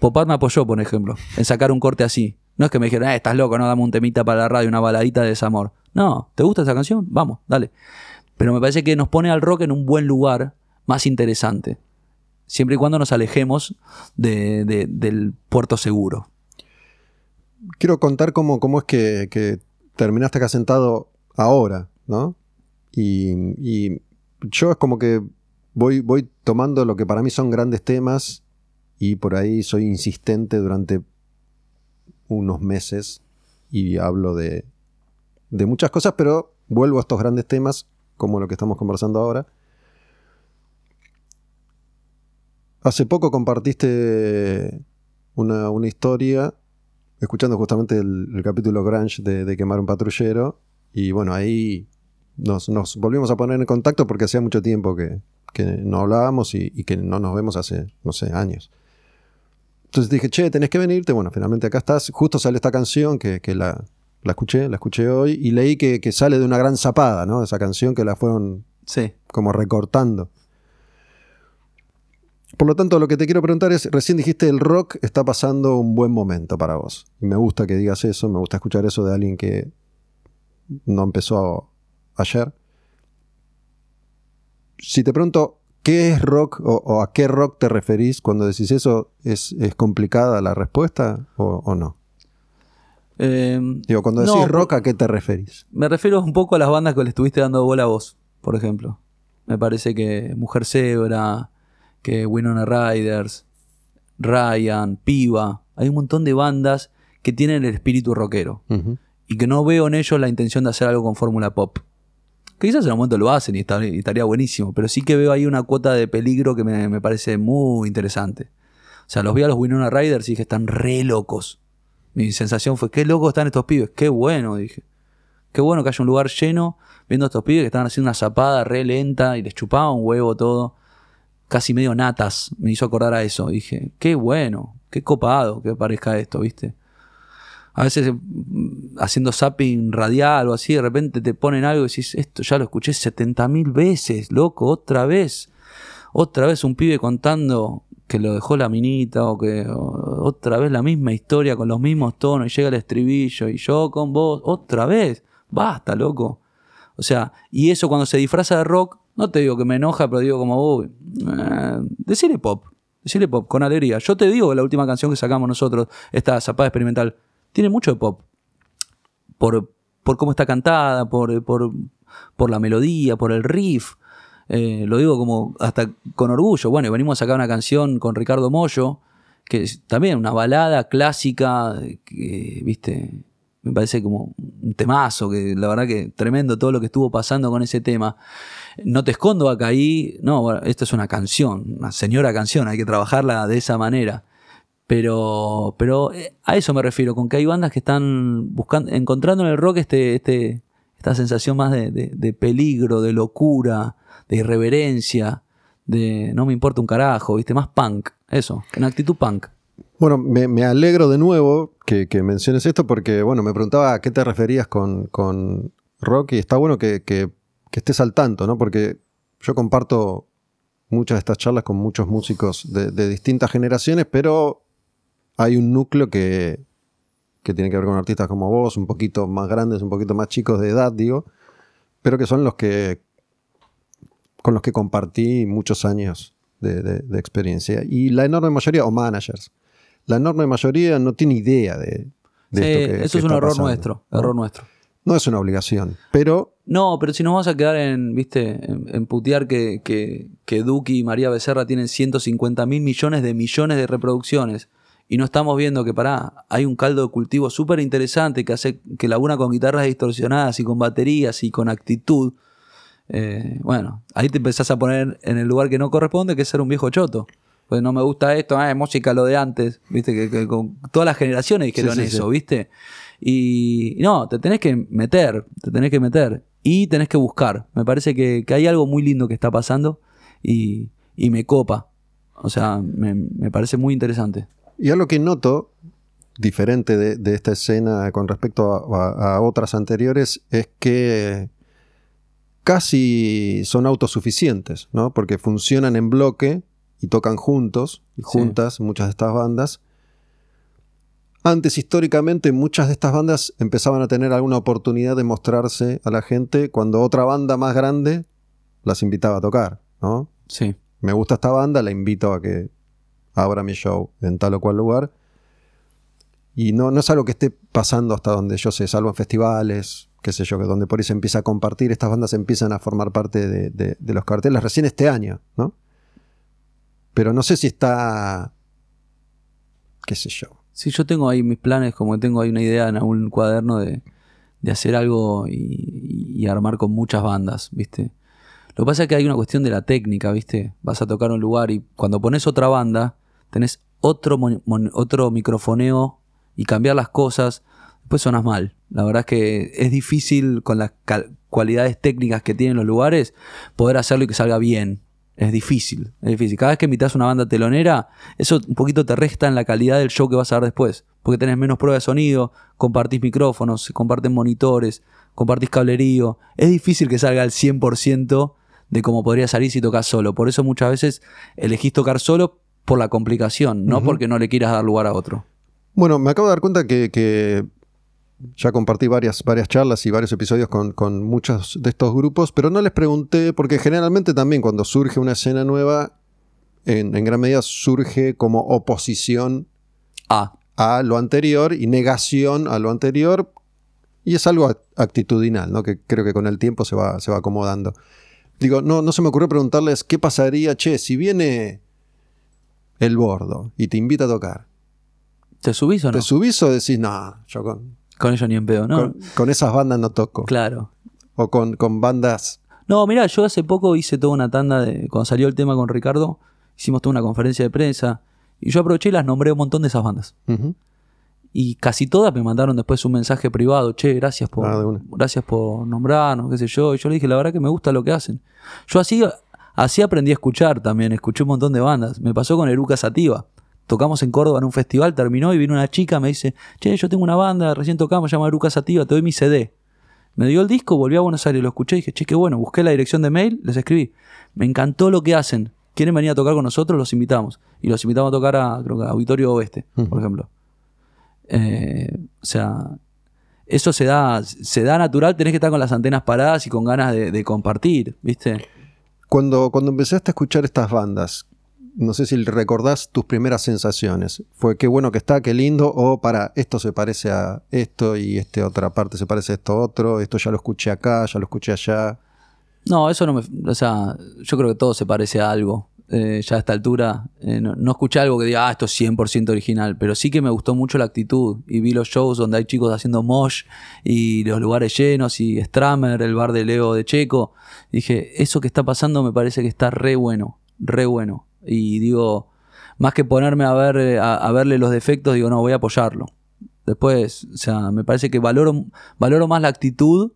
Popar me apoyó, por ejemplo, en sacar un corte así. No es que me dijeron, eh, estás loco, no dame un temita para la radio, una baladita de desamor. No, ¿te gusta esa canción? Vamos, dale. Pero me parece que nos pone al rock en un buen lugar, más interesante. Siempre y cuando nos alejemos de- de- del puerto seguro. Quiero contar cómo, cómo es que, que terminaste acá sentado ahora, ¿no? Y, yo es como que voy, voy tomando lo que para mí son grandes temas y por ahí soy insistente durante unos meses y hablo de, de muchas cosas, pero vuelvo a estos grandes temas como lo que estamos conversando ahora. Hace poco compartiste una, una historia escuchando justamente el, el capítulo Grunge de, de Quemar un Patrullero. Y bueno, ahí nos, nos volvimos a poner en contacto porque hacía mucho tiempo que, que no hablábamos y, y que no nos vemos hace, no sé, años. Entonces dije, che, tenés que venirte. Bueno, finalmente acá estás. Justo sale esta canción que, que la, la escuché, la escuché hoy y leí que, que sale de una gran zapada, ¿no? Esa canción que la fueron Sí. como recortando. Por lo tanto, lo que te quiero preguntar es, recién dijiste el rock está pasando un buen momento para vos. Y me gusta que digas eso, me gusta escuchar eso de alguien que no empezó ayer. Si te pregunto, ¿qué es rock o, o a qué rock te referís cuando decís eso? ¿Es, es complicada la respuesta o, o no? Eh, Digo, cuando decís rock, ¿a qué te referís? Me refiero un poco a las bandas que le estuviste dando bola a vos, por ejemplo. Me parece que Mujer Zebra, que Winona Riders, Ryan, Piva. Hay un montón de bandas que tienen el espíritu rockero. Y que no veo en ellos la intención de hacer algo con fórmula pop. Que quizás en un momento lo hacen y, estaría buenísimo. Pero sí que veo ahí una cuota de peligro que me, me parece muy interesante. O sea, los vi a los Winona Riders y dije, están re locos. Mi sensación fue, qué locos están estos pibes. Qué bueno, dije. Qué bueno que haya un lugar lleno viendo a estos pibes que estaban haciendo una zapada re lenta y les chupaba un huevo todo. Casi medio natas. Me hizo acordar a eso. Dije, qué bueno, qué copado que parezca esto, ¿viste? A veces mm, haciendo zapping radial o así, de repente te ponen algo y decís, esto ya lo escuché 70 mil veces, loco, otra vez. Otra vez un pibe contando que lo dejó la minita o que otra vez la misma historia con los mismos tonos y llega el estribillo y yo con vos, otra vez. Basta, loco. O sea, y eso cuando se disfraza de rock, no te digo que me enoja, pero digo como, uy, eh, decirle pop, decirle pop, con alegría. Yo te digo la última canción que sacamos nosotros, esta zapada experimental, tiene mucho de pop. Por, por cómo está cantada, por, por, por la melodía, por el riff. Eh, lo digo como hasta con orgullo. Bueno, y venimos a sacar una canción con Ricardo Mollo, que es también una balada clásica, que, viste, me parece como un temazo, que la verdad que tremendo todo lo que estuvo pasando con ese tema. No te escondo acá ahí, no, bueno, es una canción, una señora canción, hay que trabajarla de esa manera. Pero, pero eh, a eso me refiero, con que hay bandas que están buscando, encontrando en el rock este, este, esta sensación más de, de peligro, de locura, de irreverencia, de no me importa un carajo, ¿viste? Más punk, eso, en actitud punk. Bueno, me, alegro de nuevo que, menciones esto porque, bueno, me preguntaba a qué te referías con, con rock y está bueno que, estés al tanto, ¿no? Porque yo comparto muchas de estas charlas con muchos músicos de, distintas generaciones, pero hay un núcleo que, que tiene que ver con artistas como vos, un poquito más grandes, un poquito más chicos de edad, digo, pero que son los que con los que compartí muchos años de, experiencia. Y la enorme mayoría, o managers, la enorme mayoría no tiene idea de, esto que, Eso es un error nuestro, error nuestro. No es una obligación, pero... No, pero si nos vamos a quedar en, viste, en, putear que, que, que Duki y María Becerra tienen 150 mil millones de millones de reproducciones y no estamos viendo que para hay un caldo de cultivo súper interesante que hace que labura con guitarras distorsionadas y con baterías y con actitud eh, bueno, ahí te empezás a poner en el lugar que no corresponde, que es ser un viejo choto. Pues no me gusta esto, ah, es música lo de antes, viste, que, con todas las generaciones dijeron eso, viste. Y no, te tenés que meter, te tenés que meter y tenés que buscar. Me parece que, hay algo muy lindo que está pasando y, me copa. O sea, me, parece muy interesante. Y algo que noto, diferente de, esta escena con respecto a, otras anteriores, es que casi son autosuficientes, ¿no? Porque funcionan en bloque y tocan juntos y juntas muchas de estas bandas. Antes, históricamente, muchas de estas bandas empezaban a tener alguna oportunidad de mostrarse a la gente cuando otra banda más grande las invitaba a tocar, ¿no? Sí. Me gusta esta banda, la invito a que abra mi show en tal o cual lugar. Y no, no es algo que esté pasando hasta donde yo sé, salvo en festivales, qué sé yo, que donde por ahí se empieza a compartir, estas bandas empiezan a formar parte de, los carteles recién este año, ¿no? Pero no sé si está, qué sé yo. Sí, yo tengo ahí mis planes, como que tengo ahí una idea en algún cuaderno de, hacer algo y, armar con muchas bandas, ¿viste? Lo que pasa es que hay una cuestión de la técnica, ¿viste? Vas a tocar un lugar y cuando pones otra banda, tenés otro, otro microfoneo y cambiar las cosas pues sonas mal. La verdad es que es difícil con las cualidades técnicas que tienen los lugares poder hacerlo y que salga bien. Es difícil, es difícil. Cada vez que invitas una banda telonera, eso un poquito te resta en la calidad del show que vas a dar después. Porque tenés menos prueba de sonido, compartís micrófonos, comparten monitores, compartís cablerío. Es difícil que salga al 100% de cómo podría salir si tocas solo. Por eso muchas veces elegís tocar solo por la complicación, no porque no le quieras dar lugar a otro. Bueno, me acabo de dar cuenta que ya compartí varias, varias charlas y varios episodios con, muchos de estos grupos, pero no les pregunté, porque generalmente también cuando surge una escena nueva, en, gran medida surge como oposición a. a lo anterior y negación a lo anterior, y es algo actitudinal, ¿no? que creo que con el tiempo se va, se va acomodando. Digo, no, no se me ocurrió preguntarles qué pasaría, che, si viene el bordo y te invita a tocar. ¿Te subís o no? ¿Te subís o decís, no, yo con, con ellos ni en pedo, ¿no? Con, esas bandas no toco. Claro. O con, con bandas. No, mira, yo hace poco hice toda una tanda de. Cuando salió el tema con Ricardo, hicimos toda una conferencia de prensa. Y yo aproveché y las nombré un montón de esas bandas. Y casi todas me mandaron después un mensaje privado. Che, gracias por, ah, gracias por nombrarnos, qué sé yo. Y yo le dije, la verdad que me gusta lo que hacen. Yo así, así aprendí a escuchar también. Escuché un montón de bandas. Me pasó con Eruca Sativa tocamos en Córdoba en un festival, terminó y vino una chica, me dice, che, yo tengo una banda, recién tocamos, se llama Eruca Sativa, te doy mi CD. Me dio el disco, volví a Buenos Aires, lo escuché y dije, che, qué bueno, busqué la dirección de mail, les escribí. Me encantó lo que hacen. ¿Quieren venir a tocar con nosotros? Los invitamos. Y los invitamos a tocar a, creo que Auditorio Oeste, por ejemplo. Eh, o sea, eso se da, se da natural, tenés que estar con las antenas paradas y con ganas de, de compartir, ¿viste? Cuando, cuando empezaste a escuchar estas bandas, no sé si recordás tus primeras sensaciones. ¿Fue qué bueno que está, qué lindo? ¿O para esto se parece a esto y esta otra parte se parece a esto otro? Esto ya lo escuché acá, ya lo escuché allá. No, eso no me. O sea, yo creo que todo se parece a algo. Eh, ya a esta altura, eh, no, escuché algo que diga, ah, esto es 100% original, pero sí que me gustó mucho la actitud. Y vi los shows donde hay chicos haciendo mosh y los lugares llenos y Stramer, el bar de Leo de Checo. dije, eso que está pasando me parece que está re bueno, re bueno. Y digo, más que ponerme a, ver, eh, a, verle los defectos, digo, no, voy a apoyarlo. Después, o sea, me parece que valoro, valoro más la actitud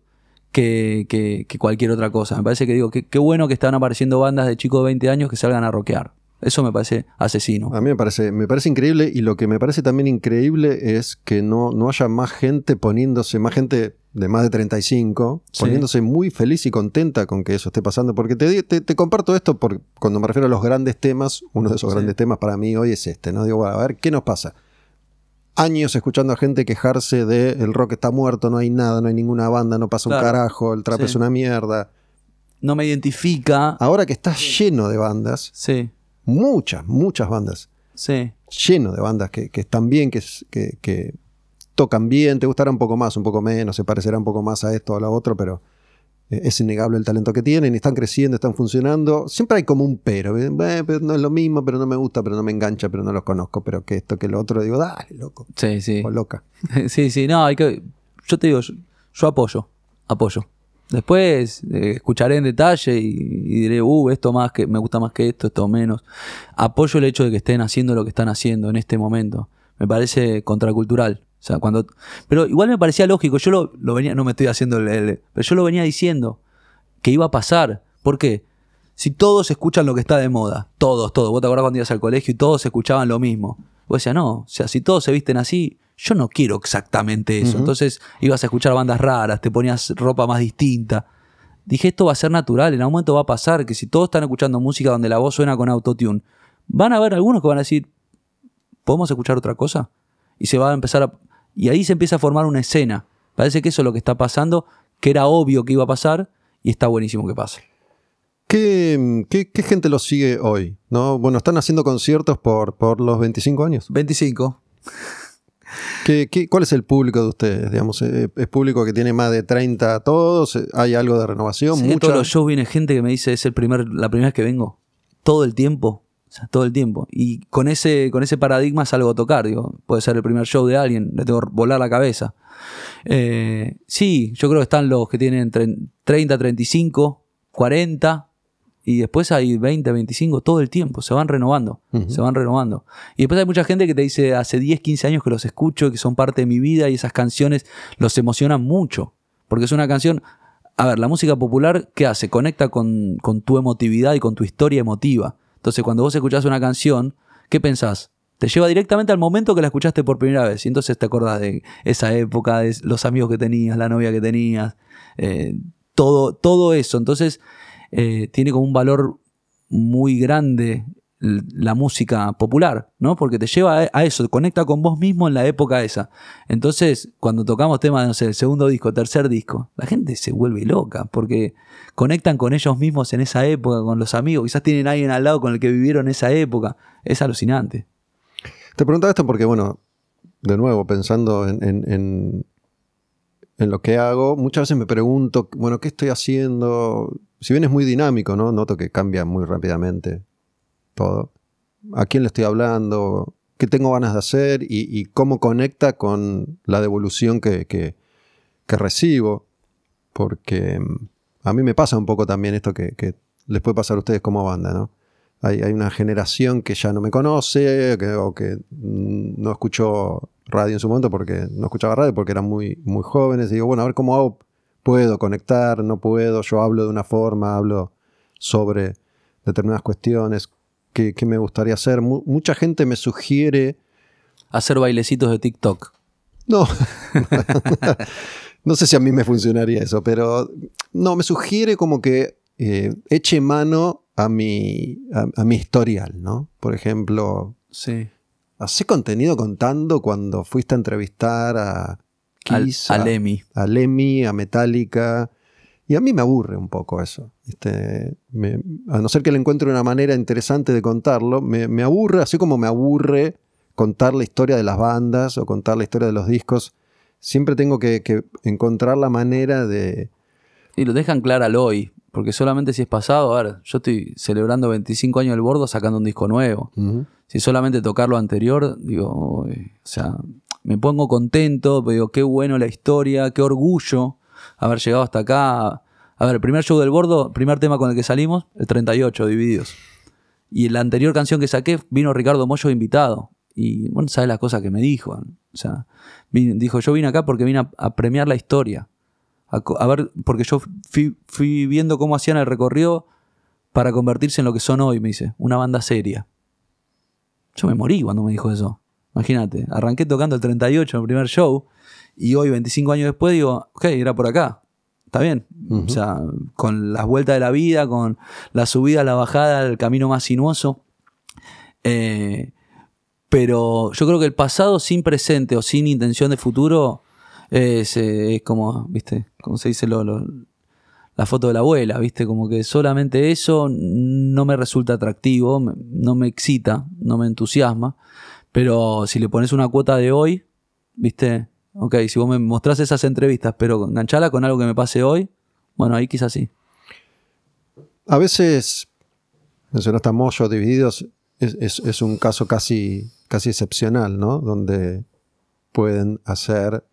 que, cualquier otra cosa. Me parece que digo, qué bueno que están apareciendo bandas de chicos de 20 años que salgan a rockear. Eso me parece asesino. A mí me parece, me parece increíble y lo que me parece también increíble es que no, no haya más gente poniéndose, más gente de más de 35, poniéndose muy feliz y contenta con que eso esté pasando. Porque te, te, comparto esto por, cuando me refiero a los grandes temas, uno de esos grandes temas para mí hoy es este, ¿no? Digo, a ver, ¿qué nos pasa? Años escuchando a gente quejarse de el rock está muerto, no hay nada, no hay ninguna banda, no pasa un carajo, el trap es una mierda. No me identifica. Ahora que está lleno de bandas, sí. muchas, muchas bandas. Sí. Lleno de bandas que, están bien, que, que, tocan bien, te gustará un poco más, un poco menos, se parecerá un poco más a esto o a lo otro, pero es innegable el talento que tienen, están creciendo, están funcionando. Siempre hay como un pero, eh, no es lo mismo, pero no me gusta, pero no me engancha, pero no los conozco, pero que esto, que lo otro, digo, dale, loco. Sí, sí. O loca. sí, sí, no, hay que, yo te digo, yo, apoyo, apoyo. Después eh, escucharé en detalle y, diré, uh, esto más que me gusta más que esto, esto menos. Apoyo el hecho de que estén haciendo lo que están haciendo en este momento. Me parece contracultural sea, cuando. Pero igual me parecía lógico. Yo lo, venía. No me estoy haciendo el, Pero yo lo venía diciendo. Que iba a pasar. ¿Por qué? Si todos escuchan lo que está de moda. Todos, todos. Vos te acordás cuando ibas al colegio y todos escuchaban lo mismo. Vos decías, no. O sea, si todos se visten así. Yo no quiero exactamente eso. Entonces ibas a escuchar bandas raras, te ponías ropa más distinta. Dije, esto va a ser natural, en algún momento va a pasar que si todos están escuchando música donde la voz suena con autotune, van a haber algunos que van a decir, ¿podemos escuchar otra cosa? Y se va a empezar a, y ahí se empieza a formar una escena. Parece que eso es lo que está pasando, que era obvio que iba a pasar y está buenísimo que pase. ¿Qué, qué, gente lo sigue hoy? ¿No? Bueno, están haciendo conciertos por, por los 25 años. 25. ¿Qué, qué, cuál es el público de ustedes? Digamos, ¿Es público que tiene más de 30 todos? ¿Hay algo de renovación? Sí, todos los shows viene gente que me dice es el primer, la primera vez que vengo. Todo el tiempo todo el tiempo. Y con ese, con ese paradigma salgo a tocar, digo, puede ser el primer show de alguien, le tengo que volar la cabeza. Eh, sí, yo creo que están los que tienen 30, 35, 40, y después hay 20, 25, todo el tiempo, se van renovando, se van renovando. Y después hay mucha gente que te dice, hace 10, 15 años que los escucho, que son parte de mi vida, y esas canciones los emocionan mucho, porque es una canción... A ver, la música popular, ¿qué hace? Conecta con, con tu emotividad y con tu historia emotiva. Entonces, cuando vos escuchás una canción, ¿qué pensás? Te lleva directamente al momento que la escuchaste por primera vez. Y entonces te acordás de esa época, de los amigos que tenías, la novia que tenías, eh, todo, todo eso. Entonces, eh, tiene como un valor muy grande la música popular, ¿no? Porque te lleva a eso, conecta con vos mismo en la época esa. Entonces, cuando tocamos temas, no sé, el segundo disco, tercer disco, la gente se vuelve loca, porque conectan con ellos mismos en esa época, con los amigos, quizás tienen alguien al lado con el que vivieron esa época. Es alucinante. Te preguntaba esto porque, bueno, de nuevo, pensando en, en, en lo que hago, muchas veces me pregunto, bueno, ¿qué estoy haciendo? Si bien es muy dinámico, ¿no? Noto que cambia muy rápidamente todo. ¿A quién le estoy hablando? ¿Qué tengo ganas de hacer? Y, cómo conecta con la devolución que, que, recibo. Porque mm, a mí me pasa un poco también esto que, les puede pasar a ustedes como banda, ¿no? Hay, una generación que ya no me conoce que, o que mm, no escuchó radio en su momento porque no escuchaba radio porque eran muy, muy jóvenes. Digo, bueno, a ver cómo hago, puedo conectar, no puedo, yo hablo de una forma, hablo sobre determinadas cuestiones, que, me gustaría hacer. mucha gente me sugiere... Hacer bailecitos de TikTok. No. no sé si a mí me funcionaría eso, pero no, me sugiere como que eh, eche mano a mi, a, mi historial, ¿no? Por ejemplo, sí. contenido contando cuando fuiste a entrevistar a, Al- Kiss, a a, Lemmy. a Lemmy, a Metallica. Y a mí me aburre un poco eso. Me- a no ser que le encuentre una manera interesante de contarlo, me, me aburre, así como me aburre contar la historia de las bandas o contar la historia de los discos. Siempre tengo que, que encontrar la manera de... Y lo dejan claro al hoy. Porque solamente si es pasado, a ver, yo estoy celebrando 25 años del bordo sacando un disco nuevo. Si solamente tocar lo anterior, digo, uy, o sea, me pongo contento, digo, qué bueno la historia, qué orgullo haber llegado hasta acá. A ver, el primer show del bordo, primer tema con el que salimos, el 38, divididos. Y la anterior canción que saqué vino Ricardo Mollo invitado. Y bueno, sabes las cosas que me dijo. O sea, dijo, yo vine acá porque vine a, premiar la historia. A ver, porque yo fui, fui viendo cómo hacían el recorrido para convertirse en lo que son hoy, me dice, una banda seria. Yo me morí cuando me dijo eso. Imagínate, arranqué tocando el 38 en el primer show y hoy, 25 años después, digo, ok, era por acá. Está bien. O sea, con las vueltas de la vida, con la subida, la bajada, el camino más sinuoso. Eh, pero yo creo que el pasado sin presente o sin intención de futuro es, eh, es como, ¿viste? Como se dice lo, lo- la foto de la abuela, ¿viste? Como que solamente eso no me resulta atractivo, no me excita, no me entusiasma. Pero si le pones una cuota de hoy, ¿viste? Ok, si vos me mostrás esas entrevistas, pero enganchala con algo que me pase hoy, bueno, ahí quizás sí. A veces, mencionaste a Moyo Divididos, es, es- es un caso casi, casi excepcional, ¿no? Donde pueden hacer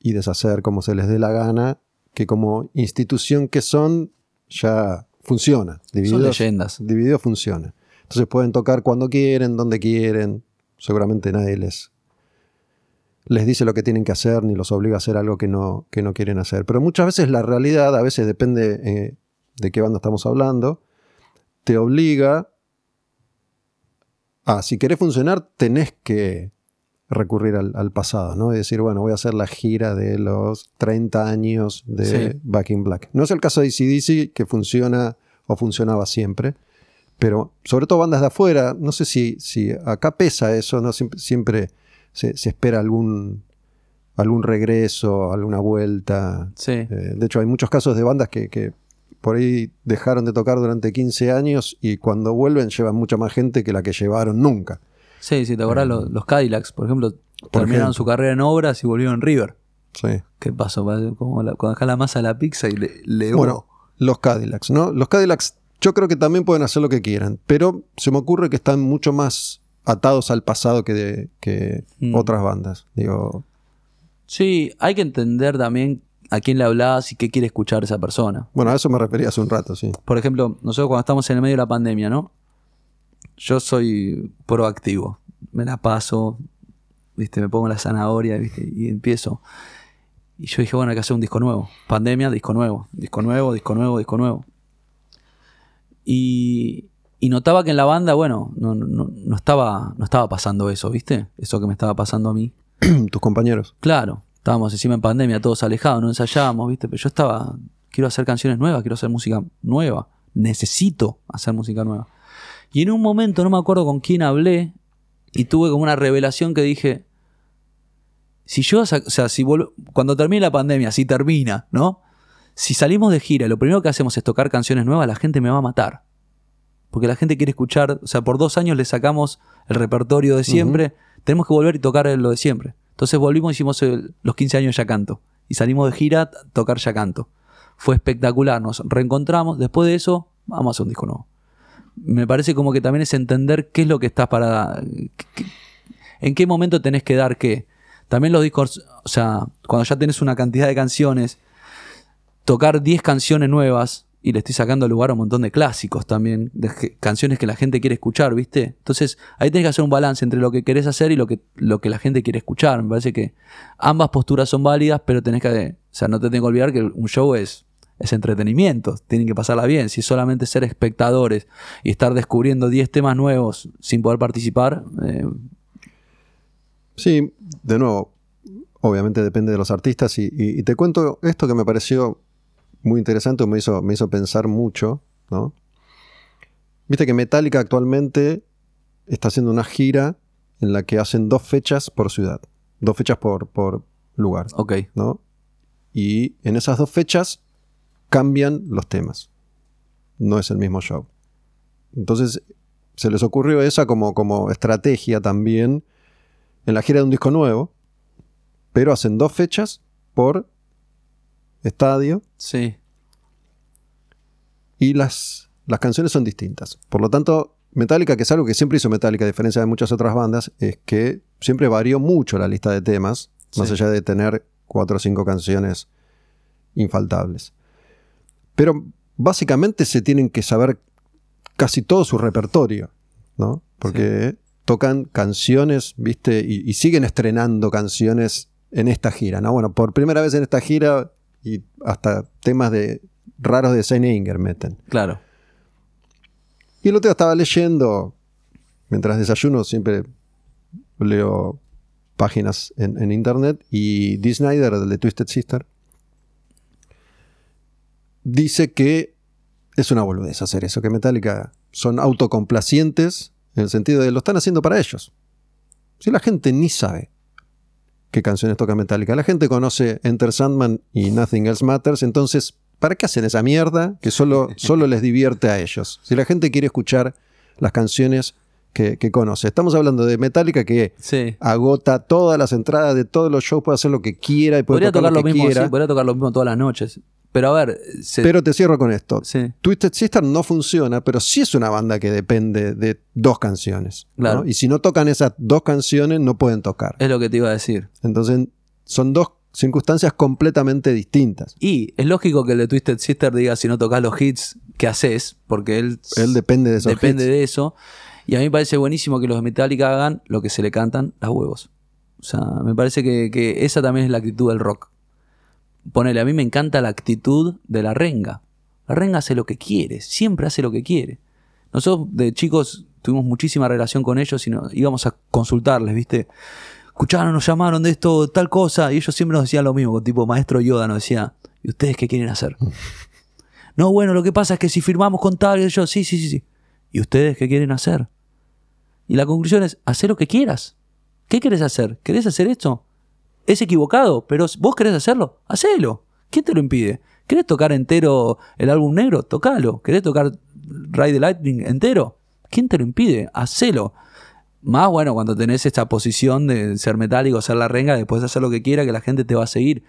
y deshacer como se les dé la gana, que como institución que son, ya funciona. Son leyendas. Divididos funciona. Entonces pueden tocar cuando quieren, donde quieren. Seguramente nadie les, les dice lo que tienen que hacer ni los obliga a hacer algo que no, que no quieren hacer. Pero muchas veces la realidad, a veces depende eh, de qué banda estamos hablando, te obliga a, si querés funcionar, tenés que recurrir al, al pasado, ¿no? Y decir, bueno, voy a hacer la gira de los 30 años de Sí. Back in Black. No es el caso de ACDC, que funciona o funcionaba siempre, pero sobre todo bandas de afuera, no sé si, si acá pesa eso, ¿no? Siempre, siempre se, se espera algún, algún regreso, alguna vuelta. Sí. Eh, de hecho, hay muchos casos de bandas que, que por ahí dejaron de tocar durante 15 años y cuando vuelven llevan mucha más gente que la que llevaron nunca. Sí, sí, te acordás, los, los Cadillacs, por ejemplo, terminaron ejemplo. su carrera en obras y volvieron en River. Sí. ¿Qué pasó? Como la, cuando dejás la masa a la pizza y le, le Bueno, los Cadillacs, ¿no? Los Cadillacs yo creo que también pueden hacer lo que quieran, pero se me ocurre que están mucho más atados al pasado que, de, que Mm. otras bandas. Digo, Sí, hay que entender también a quién le hablas y qué quiere escuchar esa persona. bueno, a eso me refería hace un rato, sí. Por ejemplo, nosotros cuando estamos en el medio de la pandemia, ¿no? Yo soy proactivo. Me la paso, ¿viste? Me pongo la zanahoria, ¿viste? Y empiezo. Y yo dije, bueno, hay que hacer un disco nuevo. Pandemia, disco nuevo. Disco nuevo, disco nuevo, disco nuevo. Y, y notaba que en la banda, bueno, no, no, no estaba, no estaba pasando eso, ¿viste? Eso que me estaba pasando a mí. Tus compañeros. Claro, estábamos encima en pandemia, todos alejados, no ensayábamos, ¿viste? Pero yo estaba, quiero hacer canciones nuevas, quiero hacer música nueva, necesito hacer música nueva. Y en un momento, no me acuerdo con quién hablé, y tuve como una revelación que dije, si yo, o sea, si vuelvo- cuando termine la pandemia, si termina, ¿no? Si salimos de gira y lo primero que hacemos es tocar canciones nuevas, la gente me va a matar. Porque la gente quiere escuchar, o sea, por dos años le sacamos el repertorio de siempre, tenemos que volver y tocar lo de siempre. Entonces volvimos y hicimos el- los 15 años Ya Canto. Y salimos de gira a tocar Ya Canto. Fue espectacular, nos reencontramos. Después de eso, vamos a hacer un disco nuevo. Me parece como que también es entender qué es lo que estás para... qué- en qué momento tenés que dar qué. También los discos, o sea, cuando ya tenés una cantidad de canciones, tocar 10 canciones nuevas y le estoy sacando lugar a un montón de clásicos también, de canciones que la gente quiere escuchar, ¿viste? Entonces ahí tenés que hacer un balance entre lo que querés hacer y lo que, lo que la gente quiere escuchar. Me parece que ambas posturas son válidas, pero tenés que, o sea, no te tengo que olvidar que un show es, es entretenimiento, tienen que pasarla bien. Si solamente ser espectadores y estar descubriendo 10 temas nuevos sin poder participar, eh, Sí, de nuevo, obviamente depende de los artistas y- y te cuento esto que me pareció muy interesante, me hizo, me hizo pensar mucho, ¿no? Viste que Metallica actualmente está haciendo una gira en la que hacen dos fechas por ciudad, dos fechas por, por lugar. Ok. ¿no? Y en esas dos fechas cambian los temas. No es el mismo show. Entonces se les ocurrió esa como, como estrategia también en la gira de un disco nuevo, pero hacen dos fechas por estadio Sí. y las, las canciones son distintas. Por lo tanto, Metallica, que es algo que siempre hizo Metallica, a diferencia de muchas otras bandas, es que siempre varió mucho la lista de temas, más allá de tener cuatro o cinco canciones infaltables. Pero básicamente se tienen que saber casi todo su repertorio, ¿no? Porque tocan canciones, ¿viste? Y, y siguen estrenando canciones en esta gira, ¿no? Bueno, por primera vez en esta gira y hasta temas de raros de Saint Inger meten. Claro. Y el otro día estaba leyendo, mientras desayuno siempre leo páginas en, en internet, y Dee Snyder, el de Twisted Sister, dice que es una boludez hacer eso, que Metallica son autocomplacientes en el sentido de lo están haciendo para ellos. Si la gente ni sabe qué canciones toca Metallica, la gente conoce Enter Sandman y Nothing Else Matters, entonces, ¿para qué hacen esa mierda que solo, solo les divierte a ellos? Si la gente quiere escuchar las canciones que, que conoce. Estamos hablando de Metallica que Sí. agota todas las entradas de todos los shows, puede hacer lo que quiera y puede Podría tocar, tocar lo que mismo, quiera. sí, podría tocar lo mismo todas las noches. Pero a ver, se- Pero te cierro con esto. sí. Twisted Sister no funciona, pero sí es una banda que depende de dos canciones. ¿no? Claro. Y si no tocan esas dos canciones, no pueden tocar. es lo que te iba a decir. Entonces, son dos circunstancias completamente distintas. Y es lógico que el de Twisted Sister diga si no tocas los hits, ¿qué haces? Porque él, Él depende de esos depende hits. de eso. Y a mí me parece buenísimo que los de Metallica hagan lo que se le cantan las huevos. O sea, me parece que, que esa también es la actitud del rock. Ponele, a mí me encanta la actitud de la renga. La renga hace lo que quiere, siempre hace lo que quiere. Nosotros de chicos tuvimos muchísima relación con ellos y nos, íbamos a consultarles, ¿viste? Escucharon, nos llamaron de esto, tal cosa, y ellos siempre nos decían lo mismo, tipo maestro Yoda nos decía, ¿y ustedes qué quieren hacer? no, bueno, lo que pasa es que si firmamos con tal, y yo, sí, sí, sí, sí. ¿Y ustedes qué quieren hacer? Y la conclusión es, hacer lo que quieras. ¿Qué querés hacer? ¿Querés hacer esto? Es equivocado, pero vos querés hacerlo, hacelo. ¿Quién te lo impide? ¿Querés tocar entero el álbum negro? Tocalo. ¿Querés tocar Ride the Lightning entero? ¿Quién te lo impide? Hacelo. Más bueno cuando tenés esta posición de ser metálico, ser la renga, después de hacer lo que quiera, que la gente te va a seguir.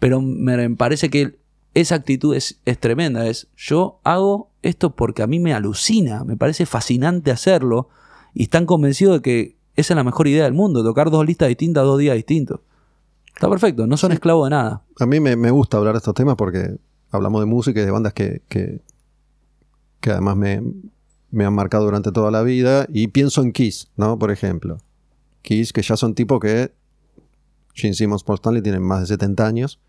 Pero me parece que esa actitud es, es tremenda. Es yo hago esto porque a mí me alucina, me parece fascinante hacerlo. Y están convencidos de que esa es la mejor idea del mundo, tocar dos listas distintas, dos días distintos. Está perfecto, no son esclavos de nada. A mí me, me gusta hablar de estos temas porque hablamos de música y de bandas que, que, que además me, me han marcado durante toda la vida. Y pienso en Kiss, ¿no? Por ejemplo. Kiss, que ya son tipos que Gene Simmons, Paul Stanley tienen más de 70 años.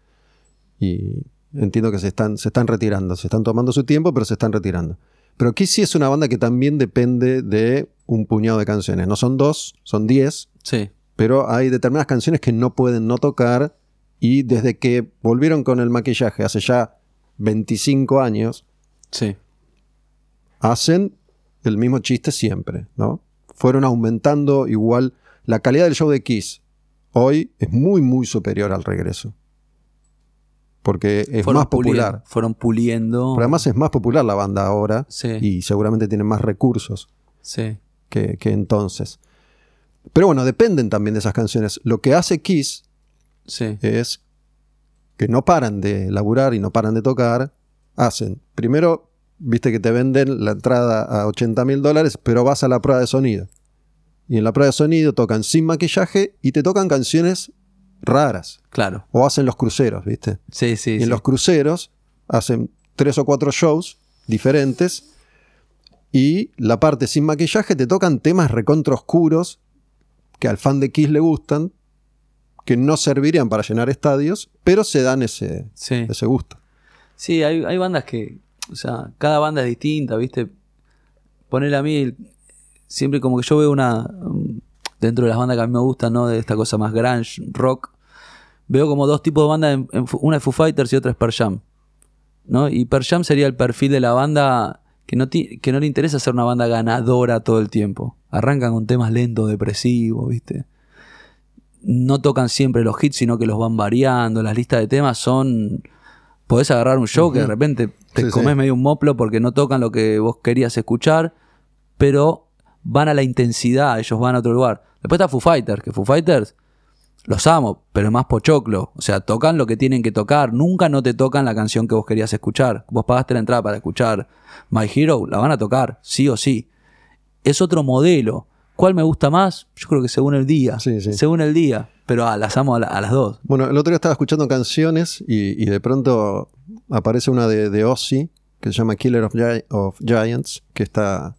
Y entiendo que se están, se están retirando. Se están tomando su tiempo, pero se están retirando. Pero Kiss sí es una banda que también depende de un puñado de canciones. No son dos, son diez. Sí, Pero hay determinadas canciones que no pueden no tocar. Y desde que volvieron con el maquillaje hace ya 25 años, sí. hacen el mismo chiste siempre, ¿no? Fueron aumentando igual la calidad del show de Kiss. Hoy es muy, muy superior al regreso. Porque es Fueron más popular. puliendo, fueron puliendo. Pero además es más popular la banda ahora Sí, y seguramente tienen más recursos sí, que, que entonces. Pero bueno, dependen también de esas canciones. Lo que hace Kiss sí. es que no paran de laburar y no paran de tocar. Hacen, primero, viste que te venden la entrada a 80 mil dólares, pero vas a la prueba de sonido. Y en la prueba de sonido tocan sin maquillaje y te tocan canciones raras. Claro. O hacen los cruceros, ¿viste? Sí, sí. y en sí. los cruceros hacen tres o cuatro shows diferentes. Y la parte sin maquillaje te tocan temas recontra oscuros que al fan de Kiss le gustan, que no servirían para llenar estadios, pero se dan ese, Sí. ese gusto. Sí, hay, hay bandas que, o sea, cada banda es distinta, ¿viste? Ponerle a mí, siempre como que yo veo una, um, dentro de las bandas que a mí me gustan, ¿no? De esta cosa más grunge, rock, veo como dos tipos de bandas, en- en Fu- una es Foo Fighters y otra es Pearl Jam, ¿no? Y Pearl Jam sería el perfil de la banda que no, ti- que no le interesa ser una banda ganadora todo el tiempo. Arrancan con temas lentos, depresivos, ¿viste? no tocan siempre los hits, sino que los van variando. Las listas de temas son. Podés agarrar un show que de repente te Sí, comes sí. medio un moplo porque no tocan lo que vos querías escuchar, pero van a la intensidad, ellos van a otro lugar. Después está Foo Fighters, que Foo Fighters los amo, pero es más pochoclo. O sea, tocan lo que tienen que tocar. Nunca no te tocan la canción que vos querías escuchar. Vos pagaste la entrada para escuchar My Hero, la van a tocar, sí o sí. Es otro modelo. ¿Cuál me gusta más? Yo creo que según el día. Sí, sí. Según el día. Pero ah, las amo a, la- a las dos. Bueno, el otro día estaba escuchando canciones y, y de pronto aparece una de, de Ozzy que se llama Killer of, Gi- of Giants, que está,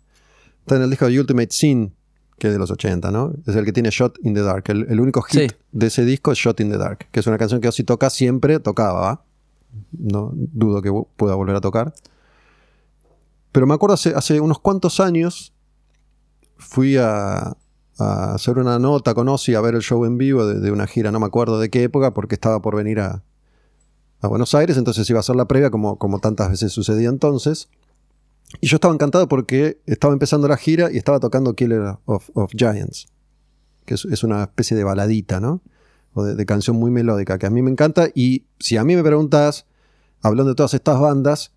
está en el disco de Ultimate Sin, que es de los 80, ¿no? Es el que tiene Shot in the Dark. El, el único hit Sí. de ese disco es Shot in the Dark, que es una canción que Ozzy toca siempre, tocaba, ¿va? No dudo que pueda volver a tocar. Pero me acuerdo hace, hace unos cuantos años fui a, a hacer una nota con Ozzy a ver el show en vivo de, de una gira, no me acuerdo de qué época, porque estaba por venir a, a Buenos Aires, entonces iba a hacer la previa como, como tantas veces sucedía entonces. Y yo estaba encantado porque estaba empezando la gira y estaba tocando Killer of, of Giants, que es, es una especie de baladita, ¿no? O de, de canción muy melódica, que a mí me encanta. Y si a mí me preguntas, hablando de todas estas bandas,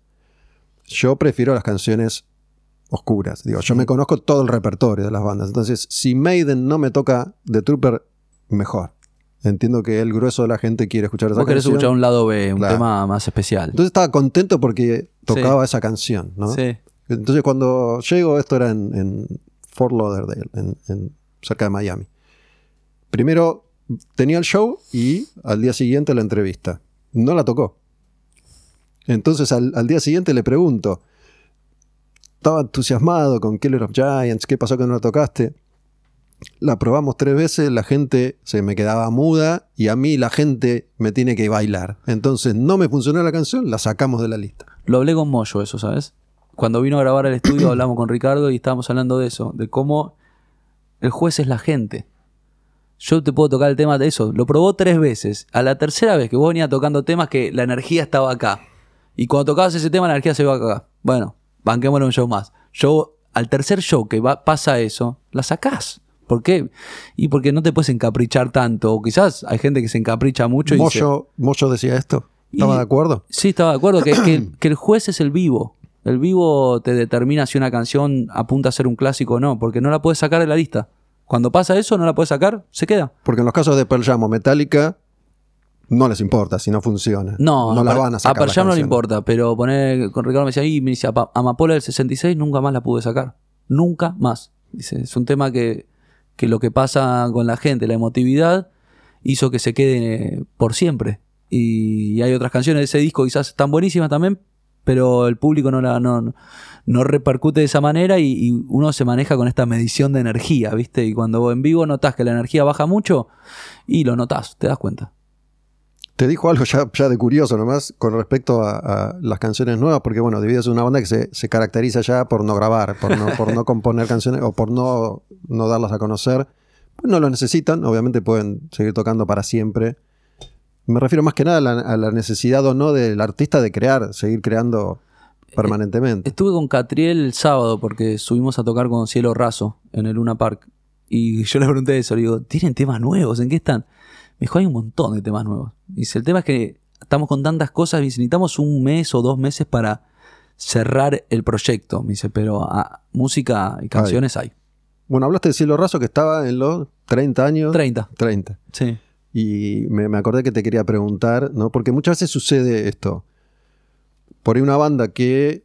yo prefiero las canciones oscuras. Digo, yo me conozco todo el repertorio de las bandas. Entonces, si Maiden no me toca The Trooper, mejor. Entiendo que el grueso de la gente quiere escuchar esa Vos querés canción. escuchar un lado B, un Claro. tema más especial. Entonces estaba contento porque tocaba esa canción, ¿no? Sí. Entonces cuando llego, esto era en, en Fort Lauderdale, en, en- cerca de Miami. Primero tenía el show y al día siguiente la entrevista. No la tocó. Entonces al, al día siguiente le pregunto, estaba entusiasmado con Killer of Giants, ¿qué pasó que no la tocaste? La probamos tres veces, la gente se me quedaba muda y a mí la gente me tiene que bailar. Entonces no me funcionó la canción, la sacamos de la lista. Lo hablé con Moyo, eso, ¿sabes? Cuando vino a grabar al estudio hablamos con Ricardo y estábamos hablando de eso, de cómo el juez es la gente. Yo te puedo tocar el tema de eso. Lo probó tres veces. A la tercera vez que vos venías tocando temas que la energía estaba acá. Y cuando tocabas ese tema la energía se iba acá. Bueno, banquémoslo un show más. Yo, al tercer show que va- pasa eso, la sacás. ¿Por qué? Y porque no te puedes encaprichar tanto. O quizás hay gente que se encapricha mucho y dice, Moyo, decía esto. ¿Estaba Y- de acuerdo? Sí, estaba de acuerdo que, que- que el juez es el vivo. El vivo te determina si una canción apunta a ser un clásico o no, porque no la puedes sacar de la lista. Cuando pasa eso, no la puedes sacar, se queda. Porque en los casos de Pearl Jam o Metallica, no les importa si no funciona. No, no la van a sacar. Pearl las Jam no le importa, pero poner con Ricardo me decía, y me dice, "Apa- Amapola del 66 nunca más la pude sacar. Nunca más. Dice, es un tema que, que lo que pasa con la gente, la emotividad, hizo que se quede por siempre. Y hay otras canciones de ese disco quizás están buenísimas también, pero el público no la no, no repercute de esa manera y, y uno se maneja con esta medición de energía, ¿viste? Y cuando en vivo notás que la energía baja mucho y lo notás, te das cuenta. Te dijo algo ya, ya de curioso nomás con respecto a, a las canciones nuevas, porque bueno, Dividido es una banda que se, se caracteriza ya por no grabar, por no, por no componer canciones o por no, no darlas a conocer. Pues no lo necesitan, obviamente pueden seguir tocando para siempre. Me refiero más que nada a la, a la necesidad o no del artista de crear, seguir creando permanentemente. Estuve con Catriel el sábado porque subimos a tocar con Cielo Raso en el Luna Park. Y yo le pregunté eso, le digo, ¿tienen temas nuevos? ¿En qué están? Me dijo, hay un montón de temas nuevos. Dice, el tema es que estamos con tantas cosas y necesitamos un mes o dos meses para cerrar el proyecto. Me dice, pero ah, música y canciones hay. Bueno, hablaste de Cielo Raso que estaba en los 30 años. 30. 30. Sí. Y me, me acordé que te quería preguntar, ¿no? Porque muchas veces sucede esto. Por ahí una banda que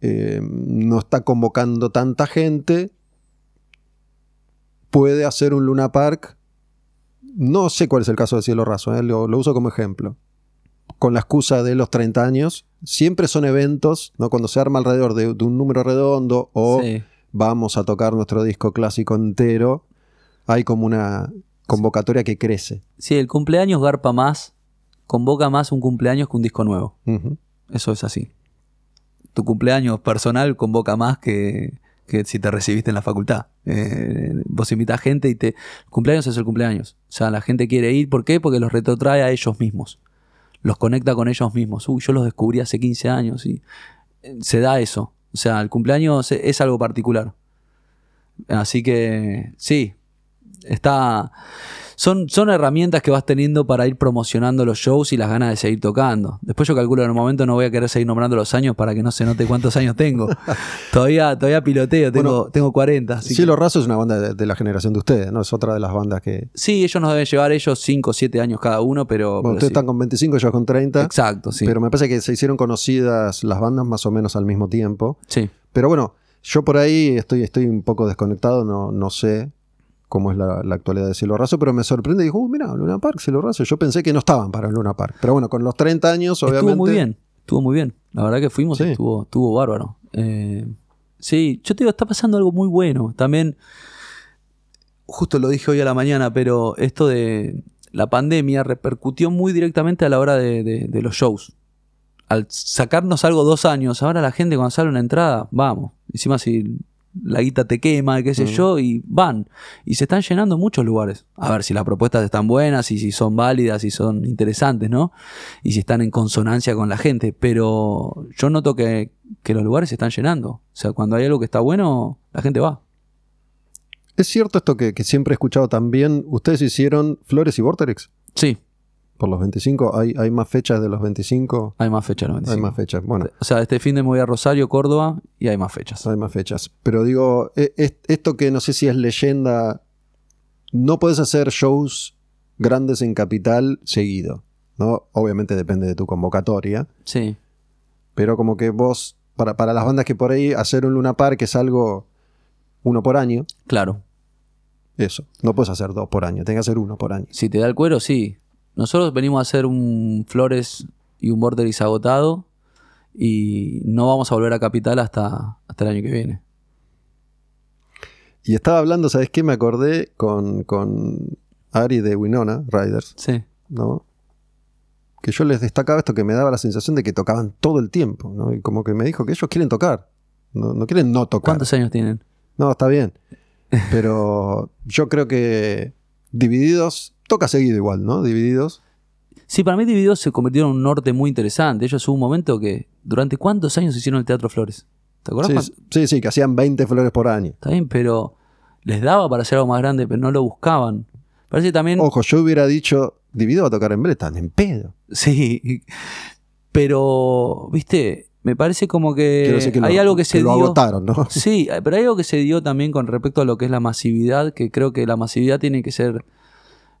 eh, no está convocando tanta gente puede hacer un Luna Park. No sé cuál es el caso de Cielo Raso, ¿eh? lo, lo uso como ejemplo. Con la excusa de los 30 años, siempre son eventos, ¿no? Cuando se arma alrededor de, de un número redondo o sí. vamos a tocar nuestro disco clásico entero, hay como una convocatoria que crece. Sí, el cumpleaños garpa más, convoca más un cumpleaños que un disco nuevo. Eso es así. Tu cumpleaños personal convoca más que, que si te recibiste en la facultad. Eh, vos invitas gente y te... El cumpleaños es el cumpleaños. O sea, la gente quiere ir. ¿Por qué? Porque los retrotrae a ellos mismos. Los conecta con ellos mismos. Uy, yo los descubrí hace 15 años y eh, se da eso. O sea, el cumpleaños es, es algo particular. Así que, sí. está son, son herramientas que vas teniendo para ir promocionando los shows y las ganas de seguir tocando. Después yo calculo en un momento no voy a querer seguir nombrando los años para que no se note cuántos años tengo. todavía, todavía piloteo, tengo, tengo 40. Cielo Raso es una banda de, la generación de ustedes, ¿no? Es otra de las bandas que... Sí, ellos nos deben llevar ellos 5 o 7 años cada uno, pero... Bueno, ustedes están con 25, yo con 30. Exacto, sí. Pero me parece que se hicieron conocidas las bandas más o menos al mismo tiempo. Sí. Pero bueno, yo por ahí estoy, estoy un poco desconectado, no, no sé cómo es la, actualidad de Cielo Raso, pero me sorprende y dijo, uh, mira, Luna Park, Cielo Raso. Yo pensé que no estaban para Luna Park. Pero bueno, con los 30 años, obviamente. Estuvo muy bien, estuvo muy bien. La verdad que fuimos estuvo, estuvo bárbaro. Eh, sí, yo te digo, está pasando algo muy bueno. También, justo lo dije hoy a la mañana, pero esto de la pandemia repercutió muy directamente a la hora de, de los shows. Al sacarnos algo dos años, ahora la gente cuando sale una entrada, vamos. Encima si la guita te quema, qué sé mm. yo, y van. Y se están llenando muchos lugares. A ver si las propuestas están buenas, y si son válidas, y son interesantes, ¿no? Y si están en consonancia con la gente. Pero yo noto que, los lugares se están llenando. O sea, cuando hay algo que está bueno, la gente va. ¿Es cierto esto que, que siempre he escuchado también? ¿Ustedes hicieron Flores y Vorterix? Sí, por los 25. ¿Hay, ¿Hay más fechas de los 25? Hay más fechas de los 25. Hay más fechas, bueno. O sea, este fin de me voy a Rosario, Córdoba y hay más fechas. Hay más fechas. Pero digo, e, esto que no sé si es leyenda, no puedes hacer shows grandes en capital seguido, ¿no? Obviamente depende de tu convocatoria. Sí. Pero como que vos, para, para las bandas que por ahí, hacer un Luna Park es algo uno por año. Claro. Eso, no puedes hacer dos por año, tienes que hacer uno por año. Si te da el cuero, sí. Nosotros venimos a hacer un Flores y un Borderis agotado y no vamos a volver a Capital hasta, hasta el año que viene. Y estaba hablando, ¿sabes qué? Me acordé con, con Ari de Winona Riders. Sí. ¿No? Que yo les destacaba esto que me daba la sensación de que tocaban todo el tiempo, ¿no? Y como que me dijo que ellos quieren tocar. No, no quieren no tocar. ¿Cuántos años tienen? No, está bien. Pero yo creo que Divididos toca seguido igual, ¿no? Divididos. Sí, para mí Divididos se convirtieron en un norte muy interesante. Ellos hubo un momento que, ¿durante cuántos años hicieron el Teatro Flores? ¿Te acuerdas? Sí, sí, que hacían 20 flores por año. Está bien, pero les daba para hacer algo más grande, pero no lo buscaban. Parece también. Ojo, yo hubiera dicho, Dividido va a tocar en Bretan, en pedo. Sí, pero, viste, me parece como que, hay algo que se dio. Agotaron, ¿no? Sí, pero hay algo que se dio también con respecto a lo que es la masividad, que creo que la masividad tiene que ser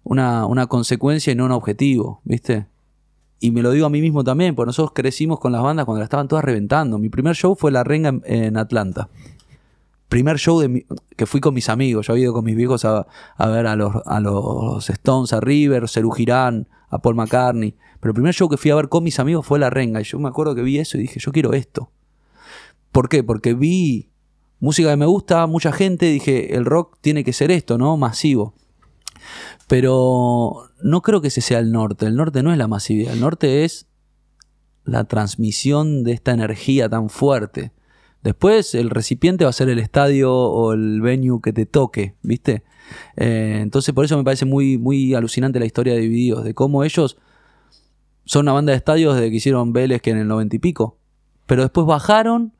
una, consecuencia y no un objetivo, ¿viste? Y me lo digo a mí mismo también, porque nosotros crecimos con las bandas cuando las estaban todas reventando. Mi primer show fue La Renga en, Atlanta. Primer show que fui con mis amigos. Yo había ido con mis viejos a, ver a los, a los Stones, a River, Serú Girán, a Paul McCartney. Pero el primer show que fui a ver con mis amigos fue La Renga. Y yo me acuerdo que vi eso y dije, yo quiero esto. ¿Por qué? Porque vi música que me gusta, mucha gente, dije, el rock tiene que ser esto, ¿no? Masivo. Pero no creo que ese sea el norte. El norte no es la masividad. El norte es la transmisión de esta energía tan fuerte. Después el recipiente va a ser el estadio o el venue que te toque, ¿viste? Eh, entonces por eso me parece muy, muy alucinante la historia de Divididos, de cómo ellos son una banda de estadios desde que hicieron Vélez que en el noventa y pico. Pero después bajaron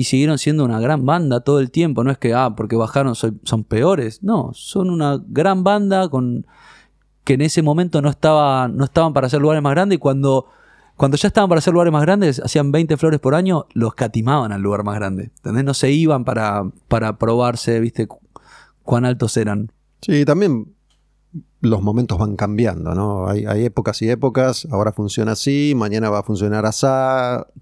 y siguieron siendo una gran banda todo el tiempo. No es que, ah, porque bajaron son peores. No, son una gran banda con que en ese momento no, estaba, no estaban para hacer lugares más grandes y cuando, cuando ya estaban para hacer lugares más grandes, hacían 20 flores por año, los catimaban al lugar más grande. ¿Entendés? No se iban para, para probarse, viste, cuán altos eran. Sí, también los momentos van cambiando, ¿no? Hay, épocas y épocas, ahora funciona así, mañana va a funcionar así,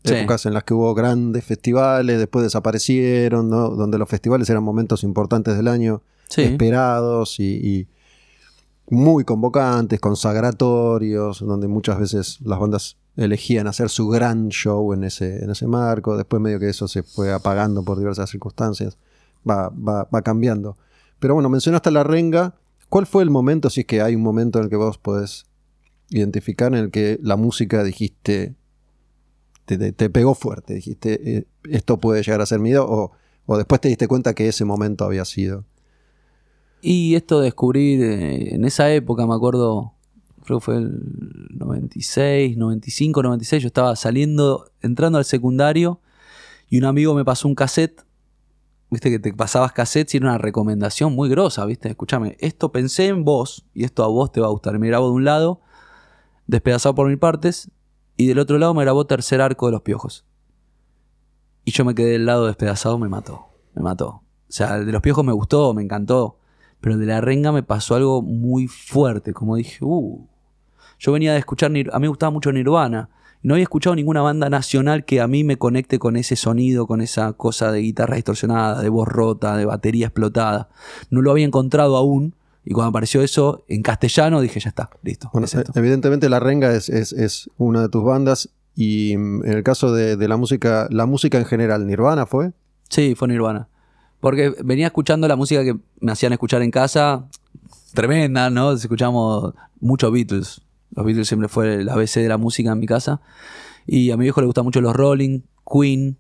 épocas en las que hubo grandes festivales, después desaparecieron, ¿no? Donde los festivales eran momentos importantes del año, esperados y, muy convocantes, consagratorios, donde muchas veces las bandas elegían hacer su gran show en ese, en ese marco, después medio que eso se fue apagando por diversas circunstancias, va, va, va cambiando. Pero bueno, mencionaste la renga, ¿Cuál fue el momento, si es que hay un momento en el que vos podés identificar en el que la música dijiste, te, pegó fuerte, dijiste, eh, esto puede llegar a ser o, o, después te diste cuenta que ese momento había sido? Y esto de descubrir, eh, en esa época me acuerdo, creo que fue el 96, 95, 96, yo estaba saliendo, entrando al secundario, y un amigo me pasó un cassette viste que te pasabas cassettes y era una recomendación muy grosa, viste, escúchame, esto pensé en vos y esto a vos te va a gustar. Me grabo de un lado, despedazado por mis partes, y del otro lado me grabó tercer arco de los piojos. Y yo me quedé del lado despedazado, me mató, me mató. O sea, el de los piojos me gustó, me encantó, pero el de la renga me pasó algo muy fuerte, como dije, uh. Yo venía de escuchar, a mí me gustaba mucho Nirvana, no había escuchado ninguna banda nacional que a mí me conecte con ese sonido, con esa cosa de guitarra distorsionada, de voz rota, de batería explotada. No lo había encontrado aún. Y cuando apareció eso en castellano, dije, ya está, listo. evidentemente La Renga es, es, una de tus bandas. Y mm, en el caso de, la música, la música en general, ¿Nirvana fue? Sí, fue Nirvana. Porque venía escuchando la música que me hacían escuchar en casa, tremenda, ¿no? Escuchamos mucho Beatles, los Beatles siempre fue la ABC de la música en mi casa. Y a mi viejo le gustan mucho los Rolling, Queen.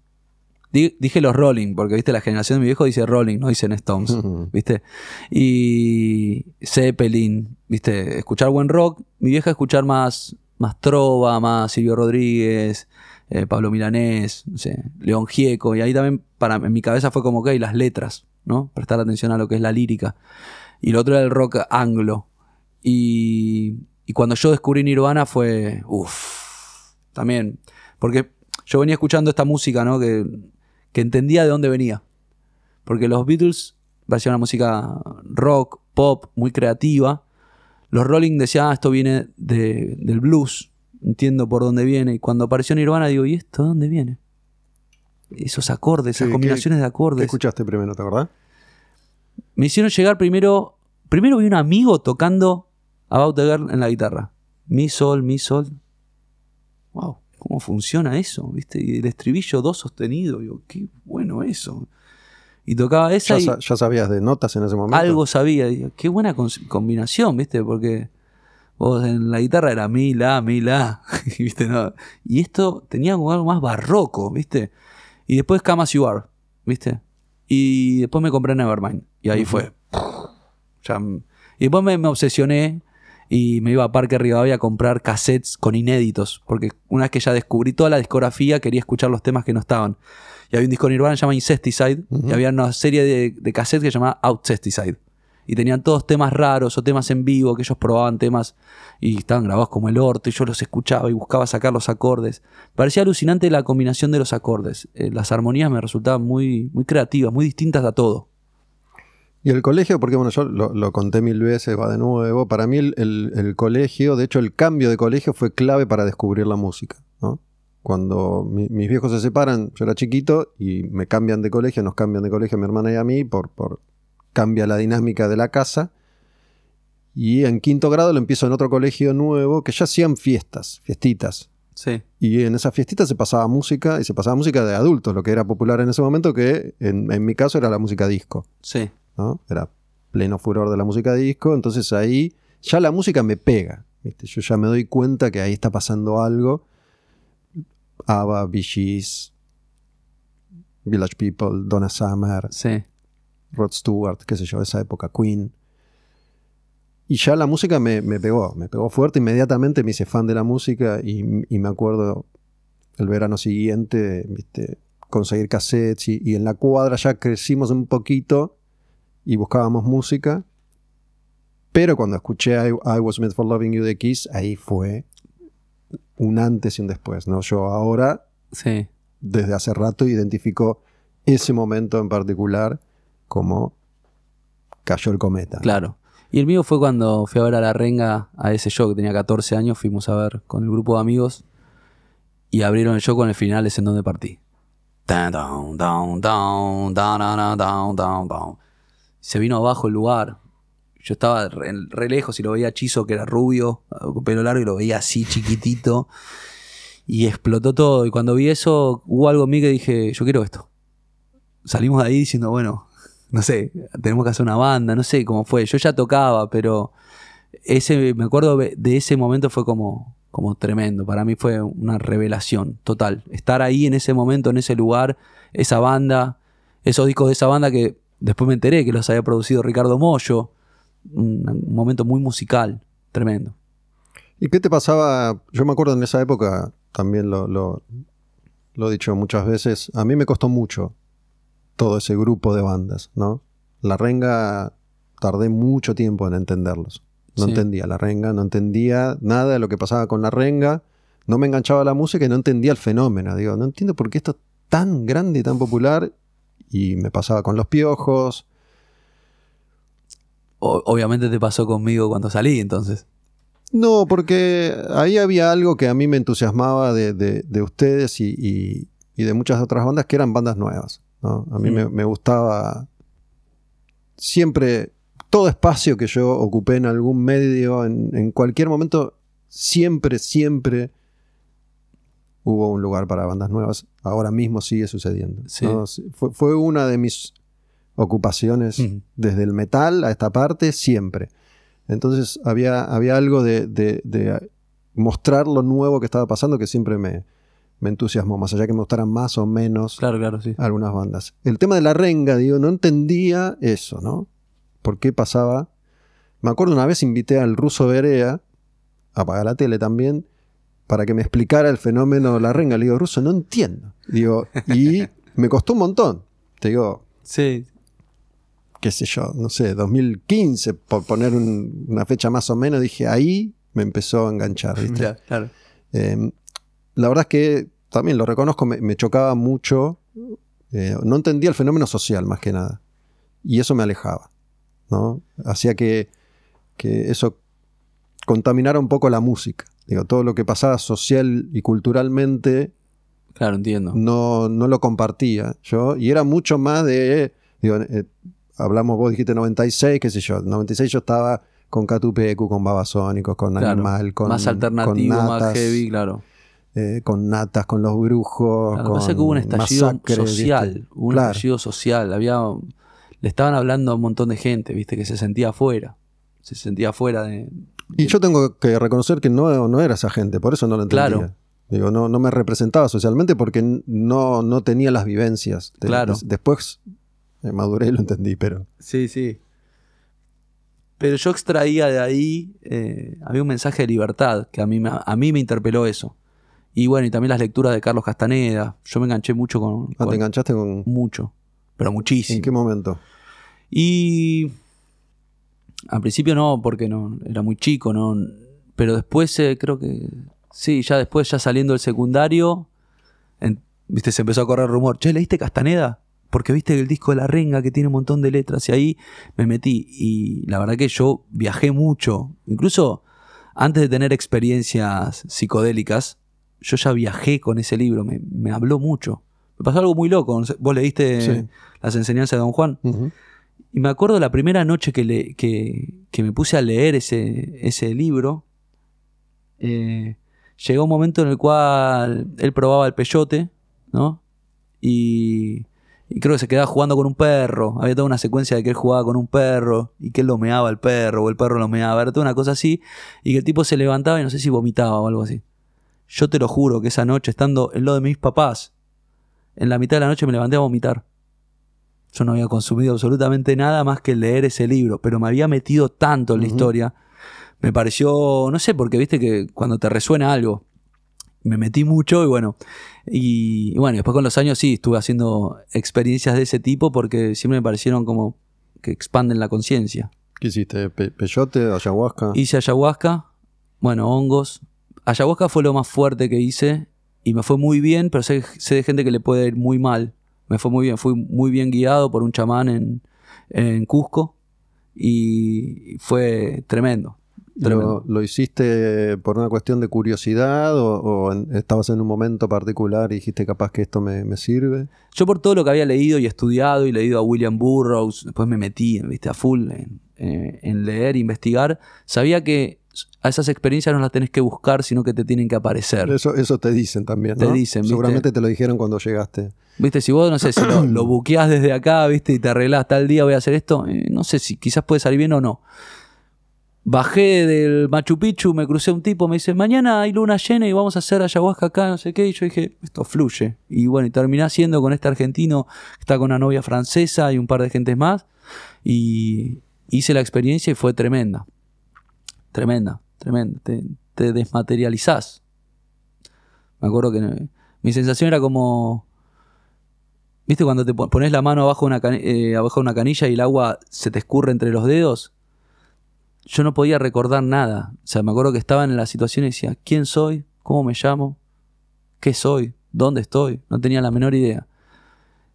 Dije los Rolling, porque viste, la generación de mi viejo dice Rolling, no dicen Stones, viste. Y Zeppelin, viste, escuchar buen rock. Mi vieja escuchar más, más trova, más Silvio Rodríguez, eh, Pablo Milanés, no sé, León Gieco. Y ahí también, para, en mi cabeza fue como que las letras, ¿no? Prestar atención a lo que es la lírica. Y lo otro era el rock anglo. Y y cuando yo descubrí Nirvana fue, uff, también, porque yo venía escuchando esta música, ¿no? Que, que entendía de dónde venía. Porque los Beatles parecían una música rock, pop, muy creativa. Los Rolling decían, ah, esto viene de, del blues, entiendo por dónde viene. Y cuando apareció Nirvana digo, ¿y esto de dónde viene? Esos acordes, esas combinaciones de acordes. ¿Qué escuchaste primero, te acordás? Me hicieron llegar primero, primero vi un amigo tocando About the Girl en la guitarra. Mi sol, mi sol. Wow, ¿cómo funciona eso? ¿Viste? Y el estribillo do sostenido. Digo, qué bueno eso. Y tocaba esa. Ya, ya sabías de notas en ese momento. Algo sabía. Digo, qué buena combinación, ¿viste? Porque vos en la guitarra era mi, la, mi, la. ¿Viste? No. Y esto tenía algo más barroco, ¿viste? Y después Come As You Are, ¿viste? Y después me compré Nevermind. Y ahí fue. y después me, me obsesioné y me iba a Parque Rivadavia a comprar cassettes con inéditos, porque una vez que ya descubrí toda la discografía quería escuchar los temas que no estaban. Y había un disco Nirvana que se llama Incesticide, y había una serie de, de cassettes que se llamaba Outcesticide. Y tenían todos temas raros o temas en vivo, que ellos probaban temas y estaban grabados como el orto, y yo los escuchaba y buscaba sacar los acordes. Parecía alucinante la combinación de los acordes. Eh, las armonías me resultaban muy, muy creativas, muy distintas a todo. Y el colegio, porque bueno, yo lo, conté mil veces, va de nuevo. Para mí el, colegio, de hecho el cambio de colegio fue clave para descubrir la música. ¿no? Cuando mis viejos se separan, yo era chiquito y me cambian de colegio, nos cambian de colegio a mi hermana y a mí, por, por cambia la dinámica de la casa. Y en quinto grado lo empiezo en otro colegio nuevo que ya hacían fiestas, fiestitas. Sí. Y en esas fiestitas se pasaba música y se pasaba música de adultos, lo que era popular en ese momento, que en, en mi caso era la música disco. Sí. Era pleno furor de la música disco, entonces ahí ya la música me pega, Yo ya me doy cuenta que ahí está pasando algo. ABBA, Bee Village People, Donna Summer, Rod Stewart, qué sé yo, esa época, Queen. Y ya la música me, pegó, me pegó fuerte, inmediatamente me hice fan de la música y, me acuerdo el verano siguiente, ¿viste? conseguir cassettes y, y, en la cuadra ya crecimos un poquito y buscábamos música. Pero cuando escuché I, Was Made for Loving You de Kiss, ahí fue un antes y un después, ¿no? Yo ahora, sí. desde hace rato, identifico ese momento en particular como cayó el cometa. Claro. Y el mío fue cuando fui a ver a La Renga, a ese show que tenía 14 años, fuimos a ver con el grupo de amigos y abrieron el show con el final es en donde partí. Down, down, down, down, down, down, down, down se vino abajo el lugar. Yo estaba re, lejos y lo veía Chizo, que era rubio, con pelo largo, y lo veía así chiquitito. Y explotó todo. Y cuando vi eso, hubo algo en mí que dije, yo quiero esto. Salimos de ahí diciendo, bueno, no sé, tenemos que hacer una banda, no sé cómo fue. Yo ya tocaba, pero ese, me acuerdo de ese momento fue como, como tremendo. Para mí fue una revelación total. Estar ahí en ese momento, en ese lugar, esa banda, esos discos de esa banda que Después me enteré que los había producido Ricardo Mollo. Un, momento muy musical, tremendo. ¿Y qué te pasaba? Yo me acuerdo en esa época, también lo, lo, he dicho muchas veces, a mí me costó mucho todo ese grupo de bandas, ¿no? La renga tardé mucho tiempo en entenderlos. No Sí. entendía la renga, no entendía nada de lo que pasaba con la renga, no me enganchaba la música y no entendía el fenómeno. Digo, no entiendo por qué esto es tan grande y tan popular. Y me pasaba con los piojos. O- obviamente te pasó conmigo cuando salí, entonces. No, porque ahí había algo que a mí me entusiasmaba de, de- de ustedes y, y- y de muchas otras bandas que eran bandas nuevas. ¿no? A mí me, me gustaba siempre, todo espacio que yo ocupé en algún medio, en, en cualquier momento, siempre, siempre hubo un lugar para bandas nuevas. Ahora mismo sigue sucediendo. Sí. Fue, fue una de mis ocupaciones desde el metal a esta parte, siempre. Entonces había, había algo de, de- de mostrar lo nuevo que estaba pasando que siempre me, me entusiasmó, más allá que me gustaran más o menos Claro, claro, sí. algunas bandas. El tema de la renga, digo, no entendía eso, ¿no? ¿Por qué pasaba? Me acuerdo una vez invité al ruso Berea, a apagar la tele también, para que me explicara el fenómeno de la renga. Le digo, ruso, no entiendo. Digo, y me costó un montón. Te digo, Sí, qué sé yo, no sé, 2015, por poner un- una fecha más o menos, dije, ahí me empezó a enganchar, ¿viste? claro, claro. Eh, la verdad es que también lo reconozco, me, me chocaba mucho. eh, no entendía el fenómeno social más que nada. Y eso me alejaba. ¿no? Hacía que, que eso contaminara un poco la música. Digo, todo lo que pasaba social y culturalmente Claro, entiendo. no, no lo compartía yo. Y era mucho más de. Digo, eh, hablamos, vos dijiste 96, qué sé yo. 96 yo estaba con Catupecu, con Babasónicos, con Claro, Animal, con. más alternativo, con más heavy, claro. eh, con Natas, con los brujos. Claro, con pasa que hubo un estallido Masacre, social, ¿viste? hubo un Claro. estallido social, había le estaban hablando a un montón de gente, viste, que se sentía afuera, se sentía afuera de Y yo tengo que reconocer que no, no era esa gente, por eso no lo entendía. Claro. Digo, no, no me representaba socialmente porque no, no tenía las vivencias. Claro. des- después eh, maduré y lo entendí, pero. Sí, sí. Pero yo extraía de ahí, eh, había un mensaje de libertad, que a mí, me- a mí me interpeló eso. Y bueno, y también las lecturas de Carlos Castaneda. Yo me enganché mucho con... Ah, con- te enganchaste con. mucho, pero muchísimo. ¿En qué momento? Y al principio no, porque no era muy chico, no, pero después eh, creo que sí, ya después ya saliendo del secundario, en- viste se empezó a correr rumor, "Che, ¿leíste Castaneda?" Porque viste el disco de La Renga que tiene un montón de letras y ahí me metí y la verdad que yo viajé mucho, incluso antes de tener experiencias psicodélicas, yo ya viajé con ese libro, me, me habló mucho. Me pasó algo muy loco, vos leíste Sí. las enseñanzas de Don Juan. Y me acuerdo la primera noche que, le, que, me puse a leer ese, ese libro, eh, llegó un momento en el cual él probaba el peyote, ¿no? Y, y creo que se quedaba jugando con un perro. Había toda una secuencia de que él jugaba con un perro y que él lo meaba al perro o el perro lo meaba. Era toda una cosa así. Y que el tipo se levantaba y no sé si vomitaba o algo así. Yo te lo juro que esa noche, estando en lo de mis papás, en la mitad de la noche me levanté a vomitar. Yo no había consumido absolutamente nada más que leer ese libro, pero me había metido tanto en la historia. Me pareció, no sé, porque viste que cuando te resuena algo, me metí mucho y bueno, y, y bueno, después con los años sí, estuve haciendo experiencias de ese tipo porque siempre me parecieron como que expanden la conciencia. ¿Qué hiciste? Pe- ¿Peyote? ¿Ayahuasca? Hice ayahuasca, bueno, hongos. Ayahuasca fue lo más fuerte que hice y me fue muy bien, pero sé, sé de gente que le puede ir muy mal. Me fue muy bien, fui muy bien guiado por un chamán en, en Cusco y fue tremendo. tremendo. ¿Lo, lo hiciste por una cuestión de curiosidad o, o en- estabas en un momento particular y dijiste capaz que esto me, me sirve? Yo por todo lo que había leído y estudiado y leído a William Burroughs, después me metí ¿viste? a full en, eh, en leer, investigar, sabía que a esas experiencias no las tenés que buscar, sino que te tienen que aparecer. Eso, eso te dicen también, Te dicen, ¿viste? Seguramente te lo dijeron cuando llegaste. Viste, si vos, no sé, si lo, lo buqueás desde acá, viste, y te arreglás tal día voy a hacer esto, eh, no sé si quizás puede salir bien o no. Bajé del Machu Picchu, me crucé un tipo, me dice, mañana hay luna llena y vamos a hacer ayahuasca acá, no sé qué, y yo dije, esto fluye. Y bueno, y terminé haciendo con este argentino que está con una novia francesa y un par de gentes más, y hice la experiencia y fue tremenda. Tremenda, tremenda. Te, te desmaterializás. Me acuerdo que mi sensación era como ¿Viste cuando te pon- pones la mano abajo una eh, abajo de una canilla y el agua se te escurre entre los dedos? Yo no podía recordar nada. O sea, me acuerdo que estaba en la situación y decía, ¿quién soy? ¿Cómo me llamo? ¿Qué soy? ¿Dónde estoy? No tenía la menor idea.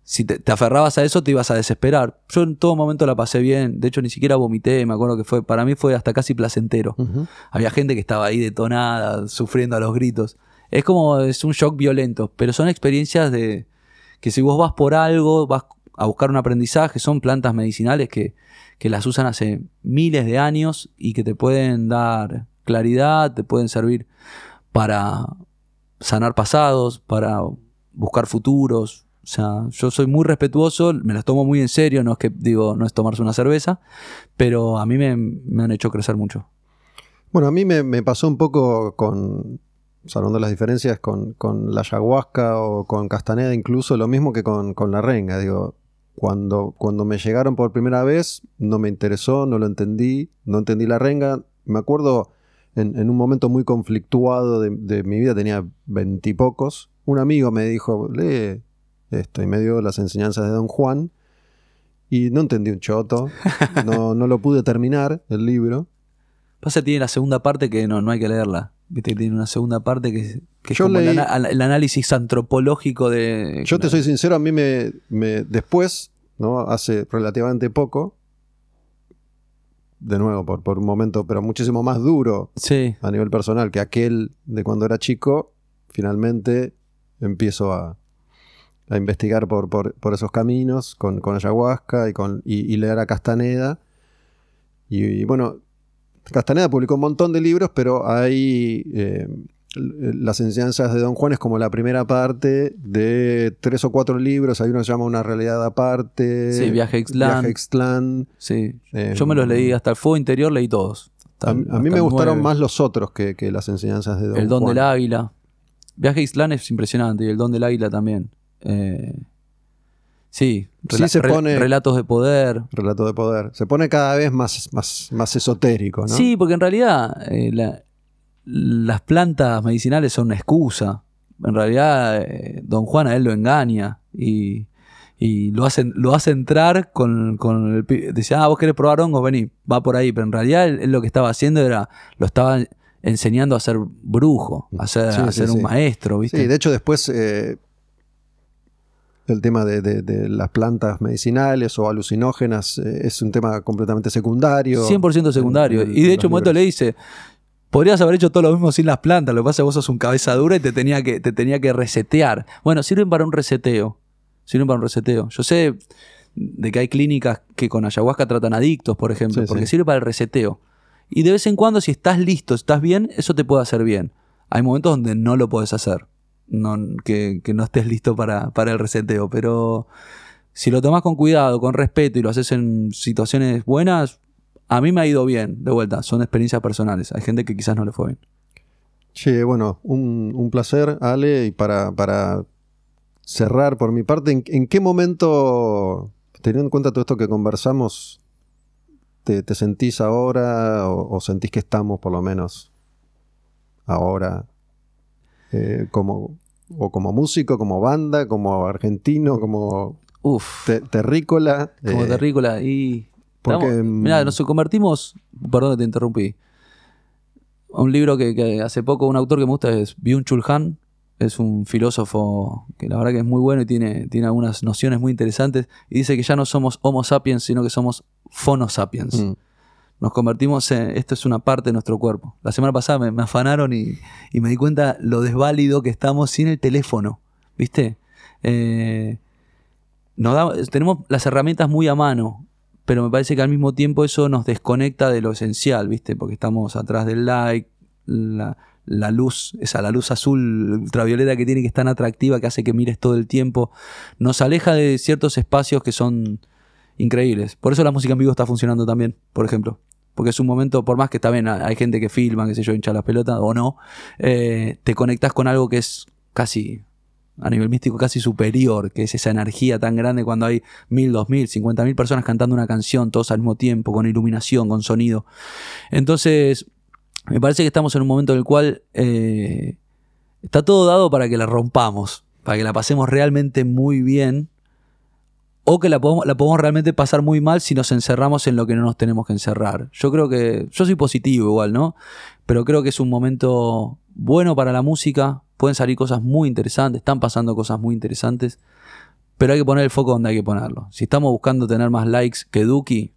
Si te, te aferrabas a eso, te ibas a desesperar. Yo en todo momento la pasé bien. De hecho, ni siquiera vomité. Me acuerdo que fue, para mí fue hasta casi placentero. Había gente que estaba ahí detonada, sufriendo a los gritos. Es como, es un shock violento, pero son experiencias de que si vos vas por algo, vas a buscar un aprendizaje, son plantas medicinales que, que las usan hace miles de años y que te pueden dar claridad, te pueden servir para sanar pasados, para buscar futuros. O sea, yo soy muy respetuoso, me las tomo muy en serio, no es que digo, no es tomarse una cerveza, pero a mí me, me han hecho crecer mucho. Bueno, a mí me, pasó un poco con, salvando las diferencias, con, con la ayahuasca o con castaneda incluso, lo mismo que con, con la renga. Digo, cuando, cuando me llegaron por primera vez, no me interesó, no lo entendí, no entendí la renga. Me acuerdo en, en un momento muy conflictuado de, de mi vida, tenía veintipocos, un amigo me dijo, lee esto, y me dio las enseñanzas de Don Juan, y no entendí un choto, no, no lo pude terminar, el libro. Pasa que tiene la segunda parte que no, no hay que leerla. Viste que tiene una segunda parte que, que es Yo como el, leí- ana- el análisis antropológico de. Yo te soy sincero, a mí me, me- después, ¿no? Hace relativamente poco, de nuevo, por, por un momento, pero muchísimo más duro Sí, a nivel personal que aquel de cuando era chico, finalmente empiezo a, a investigar por, por- por esos caminos con, con ayahuasca y, con, y, y leer a Castaneda. Y, y bueno, Castaneda publicó un montón de libros, pero hay eh, las enseñanzas de Don Juan es como la primera parte de tres o cuatro libros. Hay uno que se llama Una realidad aparte. Sí, Viaje Ixtlán. Viaje sí. Eh, Yo me los leí hasta el fuego interior, leí todos. Hasta A, mí me gustaron nueve. más los otros que, que las enseñanzas de Don El don Juan. del águila. Viaje a Islán es impresionante y el don del águila también. Eh, sí, Sí se pone- relatos de poder. Relato de poder. Se pone cada vez más, más, más esotérico, ¿no? Sí, porque en realidad eh, la- las plantas medicinales son una excusa. En realidad, eh, Don Juan a él lo engaña y, y lo, hacen, lo hace entrar con, con el... Dice, ah, vos querés probar hongos, vení, va por ahí. Pero en realidad él, él lo que estaba haciendo era, lo estaba enseñando a ser brujo, a ser, Sí, a sí, ser un sí. maestro, ¿viste? Sí, de hecho después eh, el tema de, de- de las plantas medicinales o alucinógenas eh, es un tema completamente secundario. 100% secundario. en- en y de hecho, un momento le dice, podrías haber hecho todo lo mismo sin las plantas, lo que pasa es que vos sos un cabeza dura y te tenía que, te tenía que resetear. Bueno, sirven para un reseteo. Sirven para un reseteo. Yo sé de que hay clínicas que con ayahuasca tratan adictos, por ejemplo, Sí, porque sí. sirve para el reseteo. Y de vez en cuando, si estás listo, estás bien, eso te puede hacer bien. Hay momentos donde no lo puedes hacer. Que, no estés listo para, para el reseteo. Pero si lo tomas con cuidado, con respeto y lo haces en situaciones buenas, a mí me ha ido bien. De vuelta, son experiencias personales. Hay gente que quizás no le fue bien. Che, bueno, un, un placer, Ale, y para, para cerrar por mi parte, ¿en, qué momento, teniendo en cuenta todo esto que conversamos, te, te sentís ahora o sentís que estamos por lo menos ahora eh, como, o como músico, como banda, como argentino, como Uf, te- terrícola? como eh, terrícola. Y. porque, estamos- mirá, nos convertimos. Perdón que te interrumpí. Un libro que, que hace poco un autor que me gusta es Byung-Chul Han. Es un filósofo que la verdad que es muy bueno y tiene, tiene algunas nociones muy interesantes. Y dice que ya no somos Homo sapiens, sino que somos Phono sapiens. mm, Nos convertimos en. Esto es una parte de nuestro cuerpo. La semana pasada me, afanaron y, me di cuenta lo desválido que estamos sin el teléfono. ¿Viste? Eh, tenemos las herramientas muy a mano, pero me parece que al mismo tiempo eso nos desconecta de lo esencial, ¿viste? Porque estamos atrás del like, la, la luz, esa la luz azul ultravioleta que tiene que es tan atractiva que hace que mires todo el tiempo, nos aleja de ciertos espacios que son increíbles. Por eso la música en vivo está funcionando también, por ejemplo. Porque es un momento, por más que bien, hay gente que filma, que sé yo, hincha las pelotas o no, eh, te conectas con algo que es casi, a nivel místico, casi superior, que es esa energía tan grande cuando hay mil, dos mil, cincuenta mil personas cantando una canción, todos al mismo tiempo, con iluminación, con sonido. Entonces, me parece que estamos en un momento en el cual eh, está todo dado para que la rompamos, para que la pasemos realmente muy bien, o que la podemos, la podemos realmente pasar muy mal si nos encerramos en lo que no nos tenemos que encerrar. Yo creo que, yo soy positivo igual, ¿no? Pero creo que es un momento bueno para la música, pueden salir cosas muy interesantes, están pasando cosas muy interesantes, pero hay que poner el foco donde hay que ponerlo. Si estamos buscando tener más likes que Duki,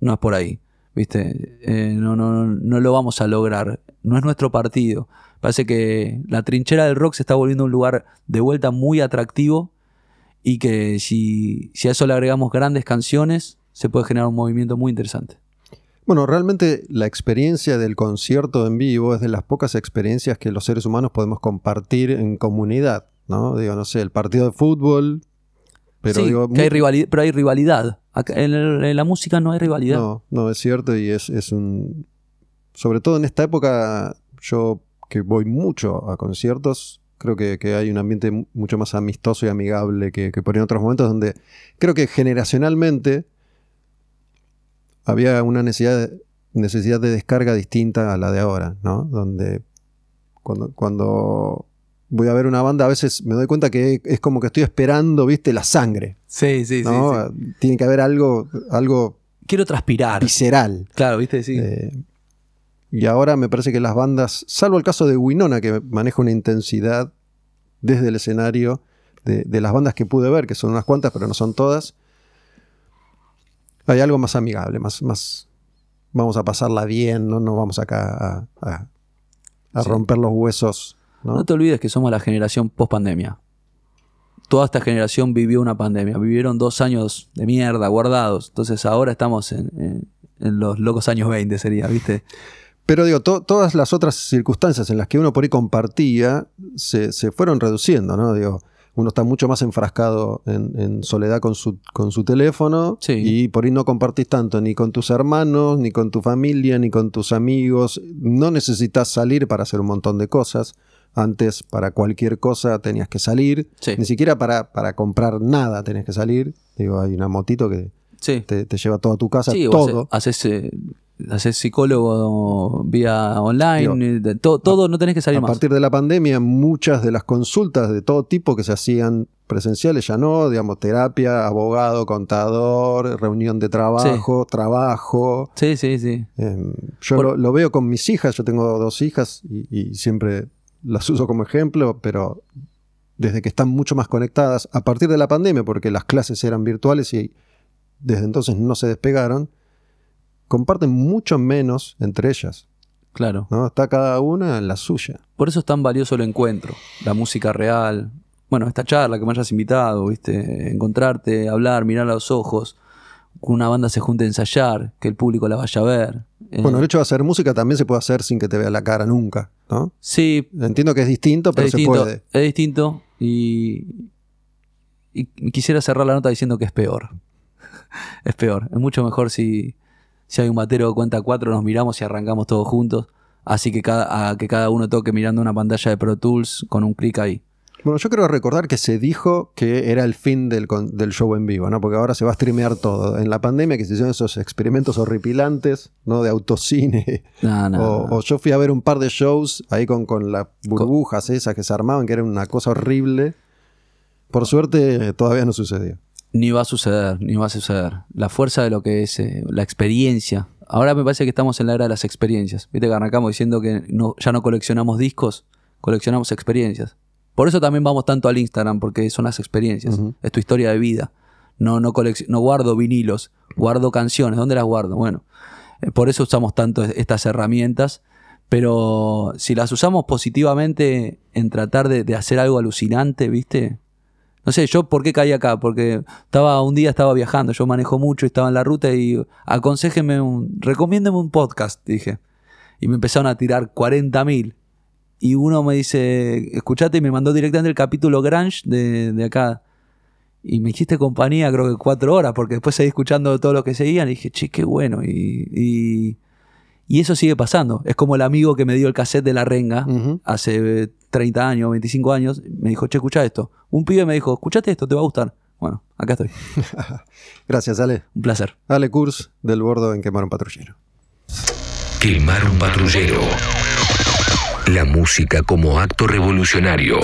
no es por ahí, ¿viste? Eh, no, no, no lo vamos a lograr, no es nuestro partido. Parece que la trinchera del rock se está volviendo un lugar de vuelta muy atractivo y que si, si a eso le agregamos grandes canciones, se puede generar un movimiento muy interesante. Bueno, realmente la experiencia del concierto en vivo es de las pocas experiencias que los seres humanos podemos compartir en comunidad, ¿no? Digo, no sé, el partido de fútbol, pero Sí, digo... que hay rivalidad, pero hay rivalidad. En, el- en la música no hay rivalidad. No, no, es cierto y es, es un... Sobre todo en esta época, yo que voy mucho a conciertos, creo que, que hay un ambiente mu- mucho más amistoso y amigable que, que por en otros momentos donde creo que generacionalmente había una necesidad de, necesidad de descarga distinta a la de ahora, ¿no? Donde cuando, cuando voy a ver una banda a veces me doy cuenta que es como que estoy esperando, viste, la sangre, Sí, sí, sí. Tiene que haber algo, algo Quiero transpirar. visceral. Claro, viste, sí. Eh, y ahora me parece que las bandas, salvo el caso de Winona, que maneja una intensidad desde el escenario, de, de las bandas que pude ver, que son unas cuantas, pero no son todas, hay algo más amigable, más, más vamos a pasarla bien, no nos vamos acá a, a- a Sí. romper los huesos. ¿no? No te olvides que somos la generación post pandemia. Toda esta generación vivió una pandemia. Vivieron dos años de mierda guardados. Entonces ahora estamos en, en- en los locos años 20, sería, ¿viste? Pero digo, to- todas las otras circunstancias en las que uno por ahí compartía se, se fueron reduciendo, ¿no? Digo, uno está mucho más enfrascado en, en soledad con su, con su teléfono Sí. y por ahí no compartís tanto ni con tus hermanos, ni con tu familia, ni con tus amigos. No necesitas salir para hacer un montón de cosas. Antes, para cualquier cosa tenías que salir. Sí. Ni siquiera para, para comprar nada tenías que salir. Digo, hay una motito que Sí. te, te lleva toda tu casa, todo. hace- haces, eh, haces psicólogo vía online. Digo, todo, no tenés que salir A más. partir de la pandemia, muchas de las consultas de todo tipo que se hacían presenciales ya no, digamos, terapia, abogado, contador, reunión de trabajo, trabajo. Sí, sí, sí. Eh, yo Por- lo, lo veo con mis hijas, yo tengo dos hijas y, y siempre las uso como ejemplo, pero desde que están mucho más conectadas, a partir de la pandemia, porque las clases eran virtuales y desde entonces no se despegaron, comparten mucho menos entre ellas. Claro. ¿no? Está cada una en la suya. Por eso es tan valioso el encuentro, la música real. Bueno, esta charla que me hayas invitado, ¿viste? Encontrarte, hablar, mirar a los ojos, que una banda se junte a ensayar, que el público la vaya a ver. Eh, Bueno, el hecho de hacer música también se puede hacer sin que te vea la cara nunca, ¿no? sí, Entiendo que es distinto, pero es se puede. es distinto y, y quisiera cerrar la nota diciendo que es peor. es peor. Es mucho mejor si, si hay un batero que cuenta cuatro, nos miramos y arrancamos todos juntos. Así que cada, a que cada uno toque mirando una pantalla de Pro Tools con un clic ahí. Bueno, yo quiero recordar que se dijo que era el fin del, del show en vivo, ¿no? Porque ahora se va a streamear todo. En la pandemia que se hicieron esos experimentos horripilantes, ¿no? De autocine. No, no, O, no. o yo fui a ver un par de shows ahí con, con las burbujas esas que se armaban, que era una cosa horrible. Por suerte, todavía no sucedió. Ni va a suceder, ni va a suceder. La fuerza de lo que es eh, la experiencia. Ahora me parece que estamos en la era de las experiencias. Viste que arrancamos diciendo que no, ya no coleccionamos discos, coleccionamos experiencias. Por eso también vamos tanto al Instagram, porque son las experiencias. Es tu historia de vida. No, no, guardo vinilos, guardo canciones. ¿Dónde las guardo? Bueno, eh, por eso usamos tanto es- estas herramientas. Pero si las usamos positivamente en tratar de, de hacer algo alucinante, ¿viste? No sé, yo por qué caí acá, porque estaba un día estaba viajando, yo manejo mucho, estaba en la ruta y aconséjeme un, recomiéndeme un podcast, dije. Y me empezaron a tirar 40.000. Y uno me dice, escuchate, y me mandó directamente el capítulo Grunge de, de acá. Y me hiciste compañía creo que cuatro horas, porque después seguí escuchando todo lo que seguían y dije, che, qué bueno. Y, y, y eso sigue pasando. Es como el amigo que me dio el cassette de la renga hace 30 años, 25 años. Me dijo, che, escucha esto. Un pibe me dijo, escuchate esto, te va a gustar. Bueno, acá estoy. Gracias, Ale. Un placer. Ale Kurz, del bordo en Quemar un Patrullero. Quemar un patrullero. La música como acto revolucionario.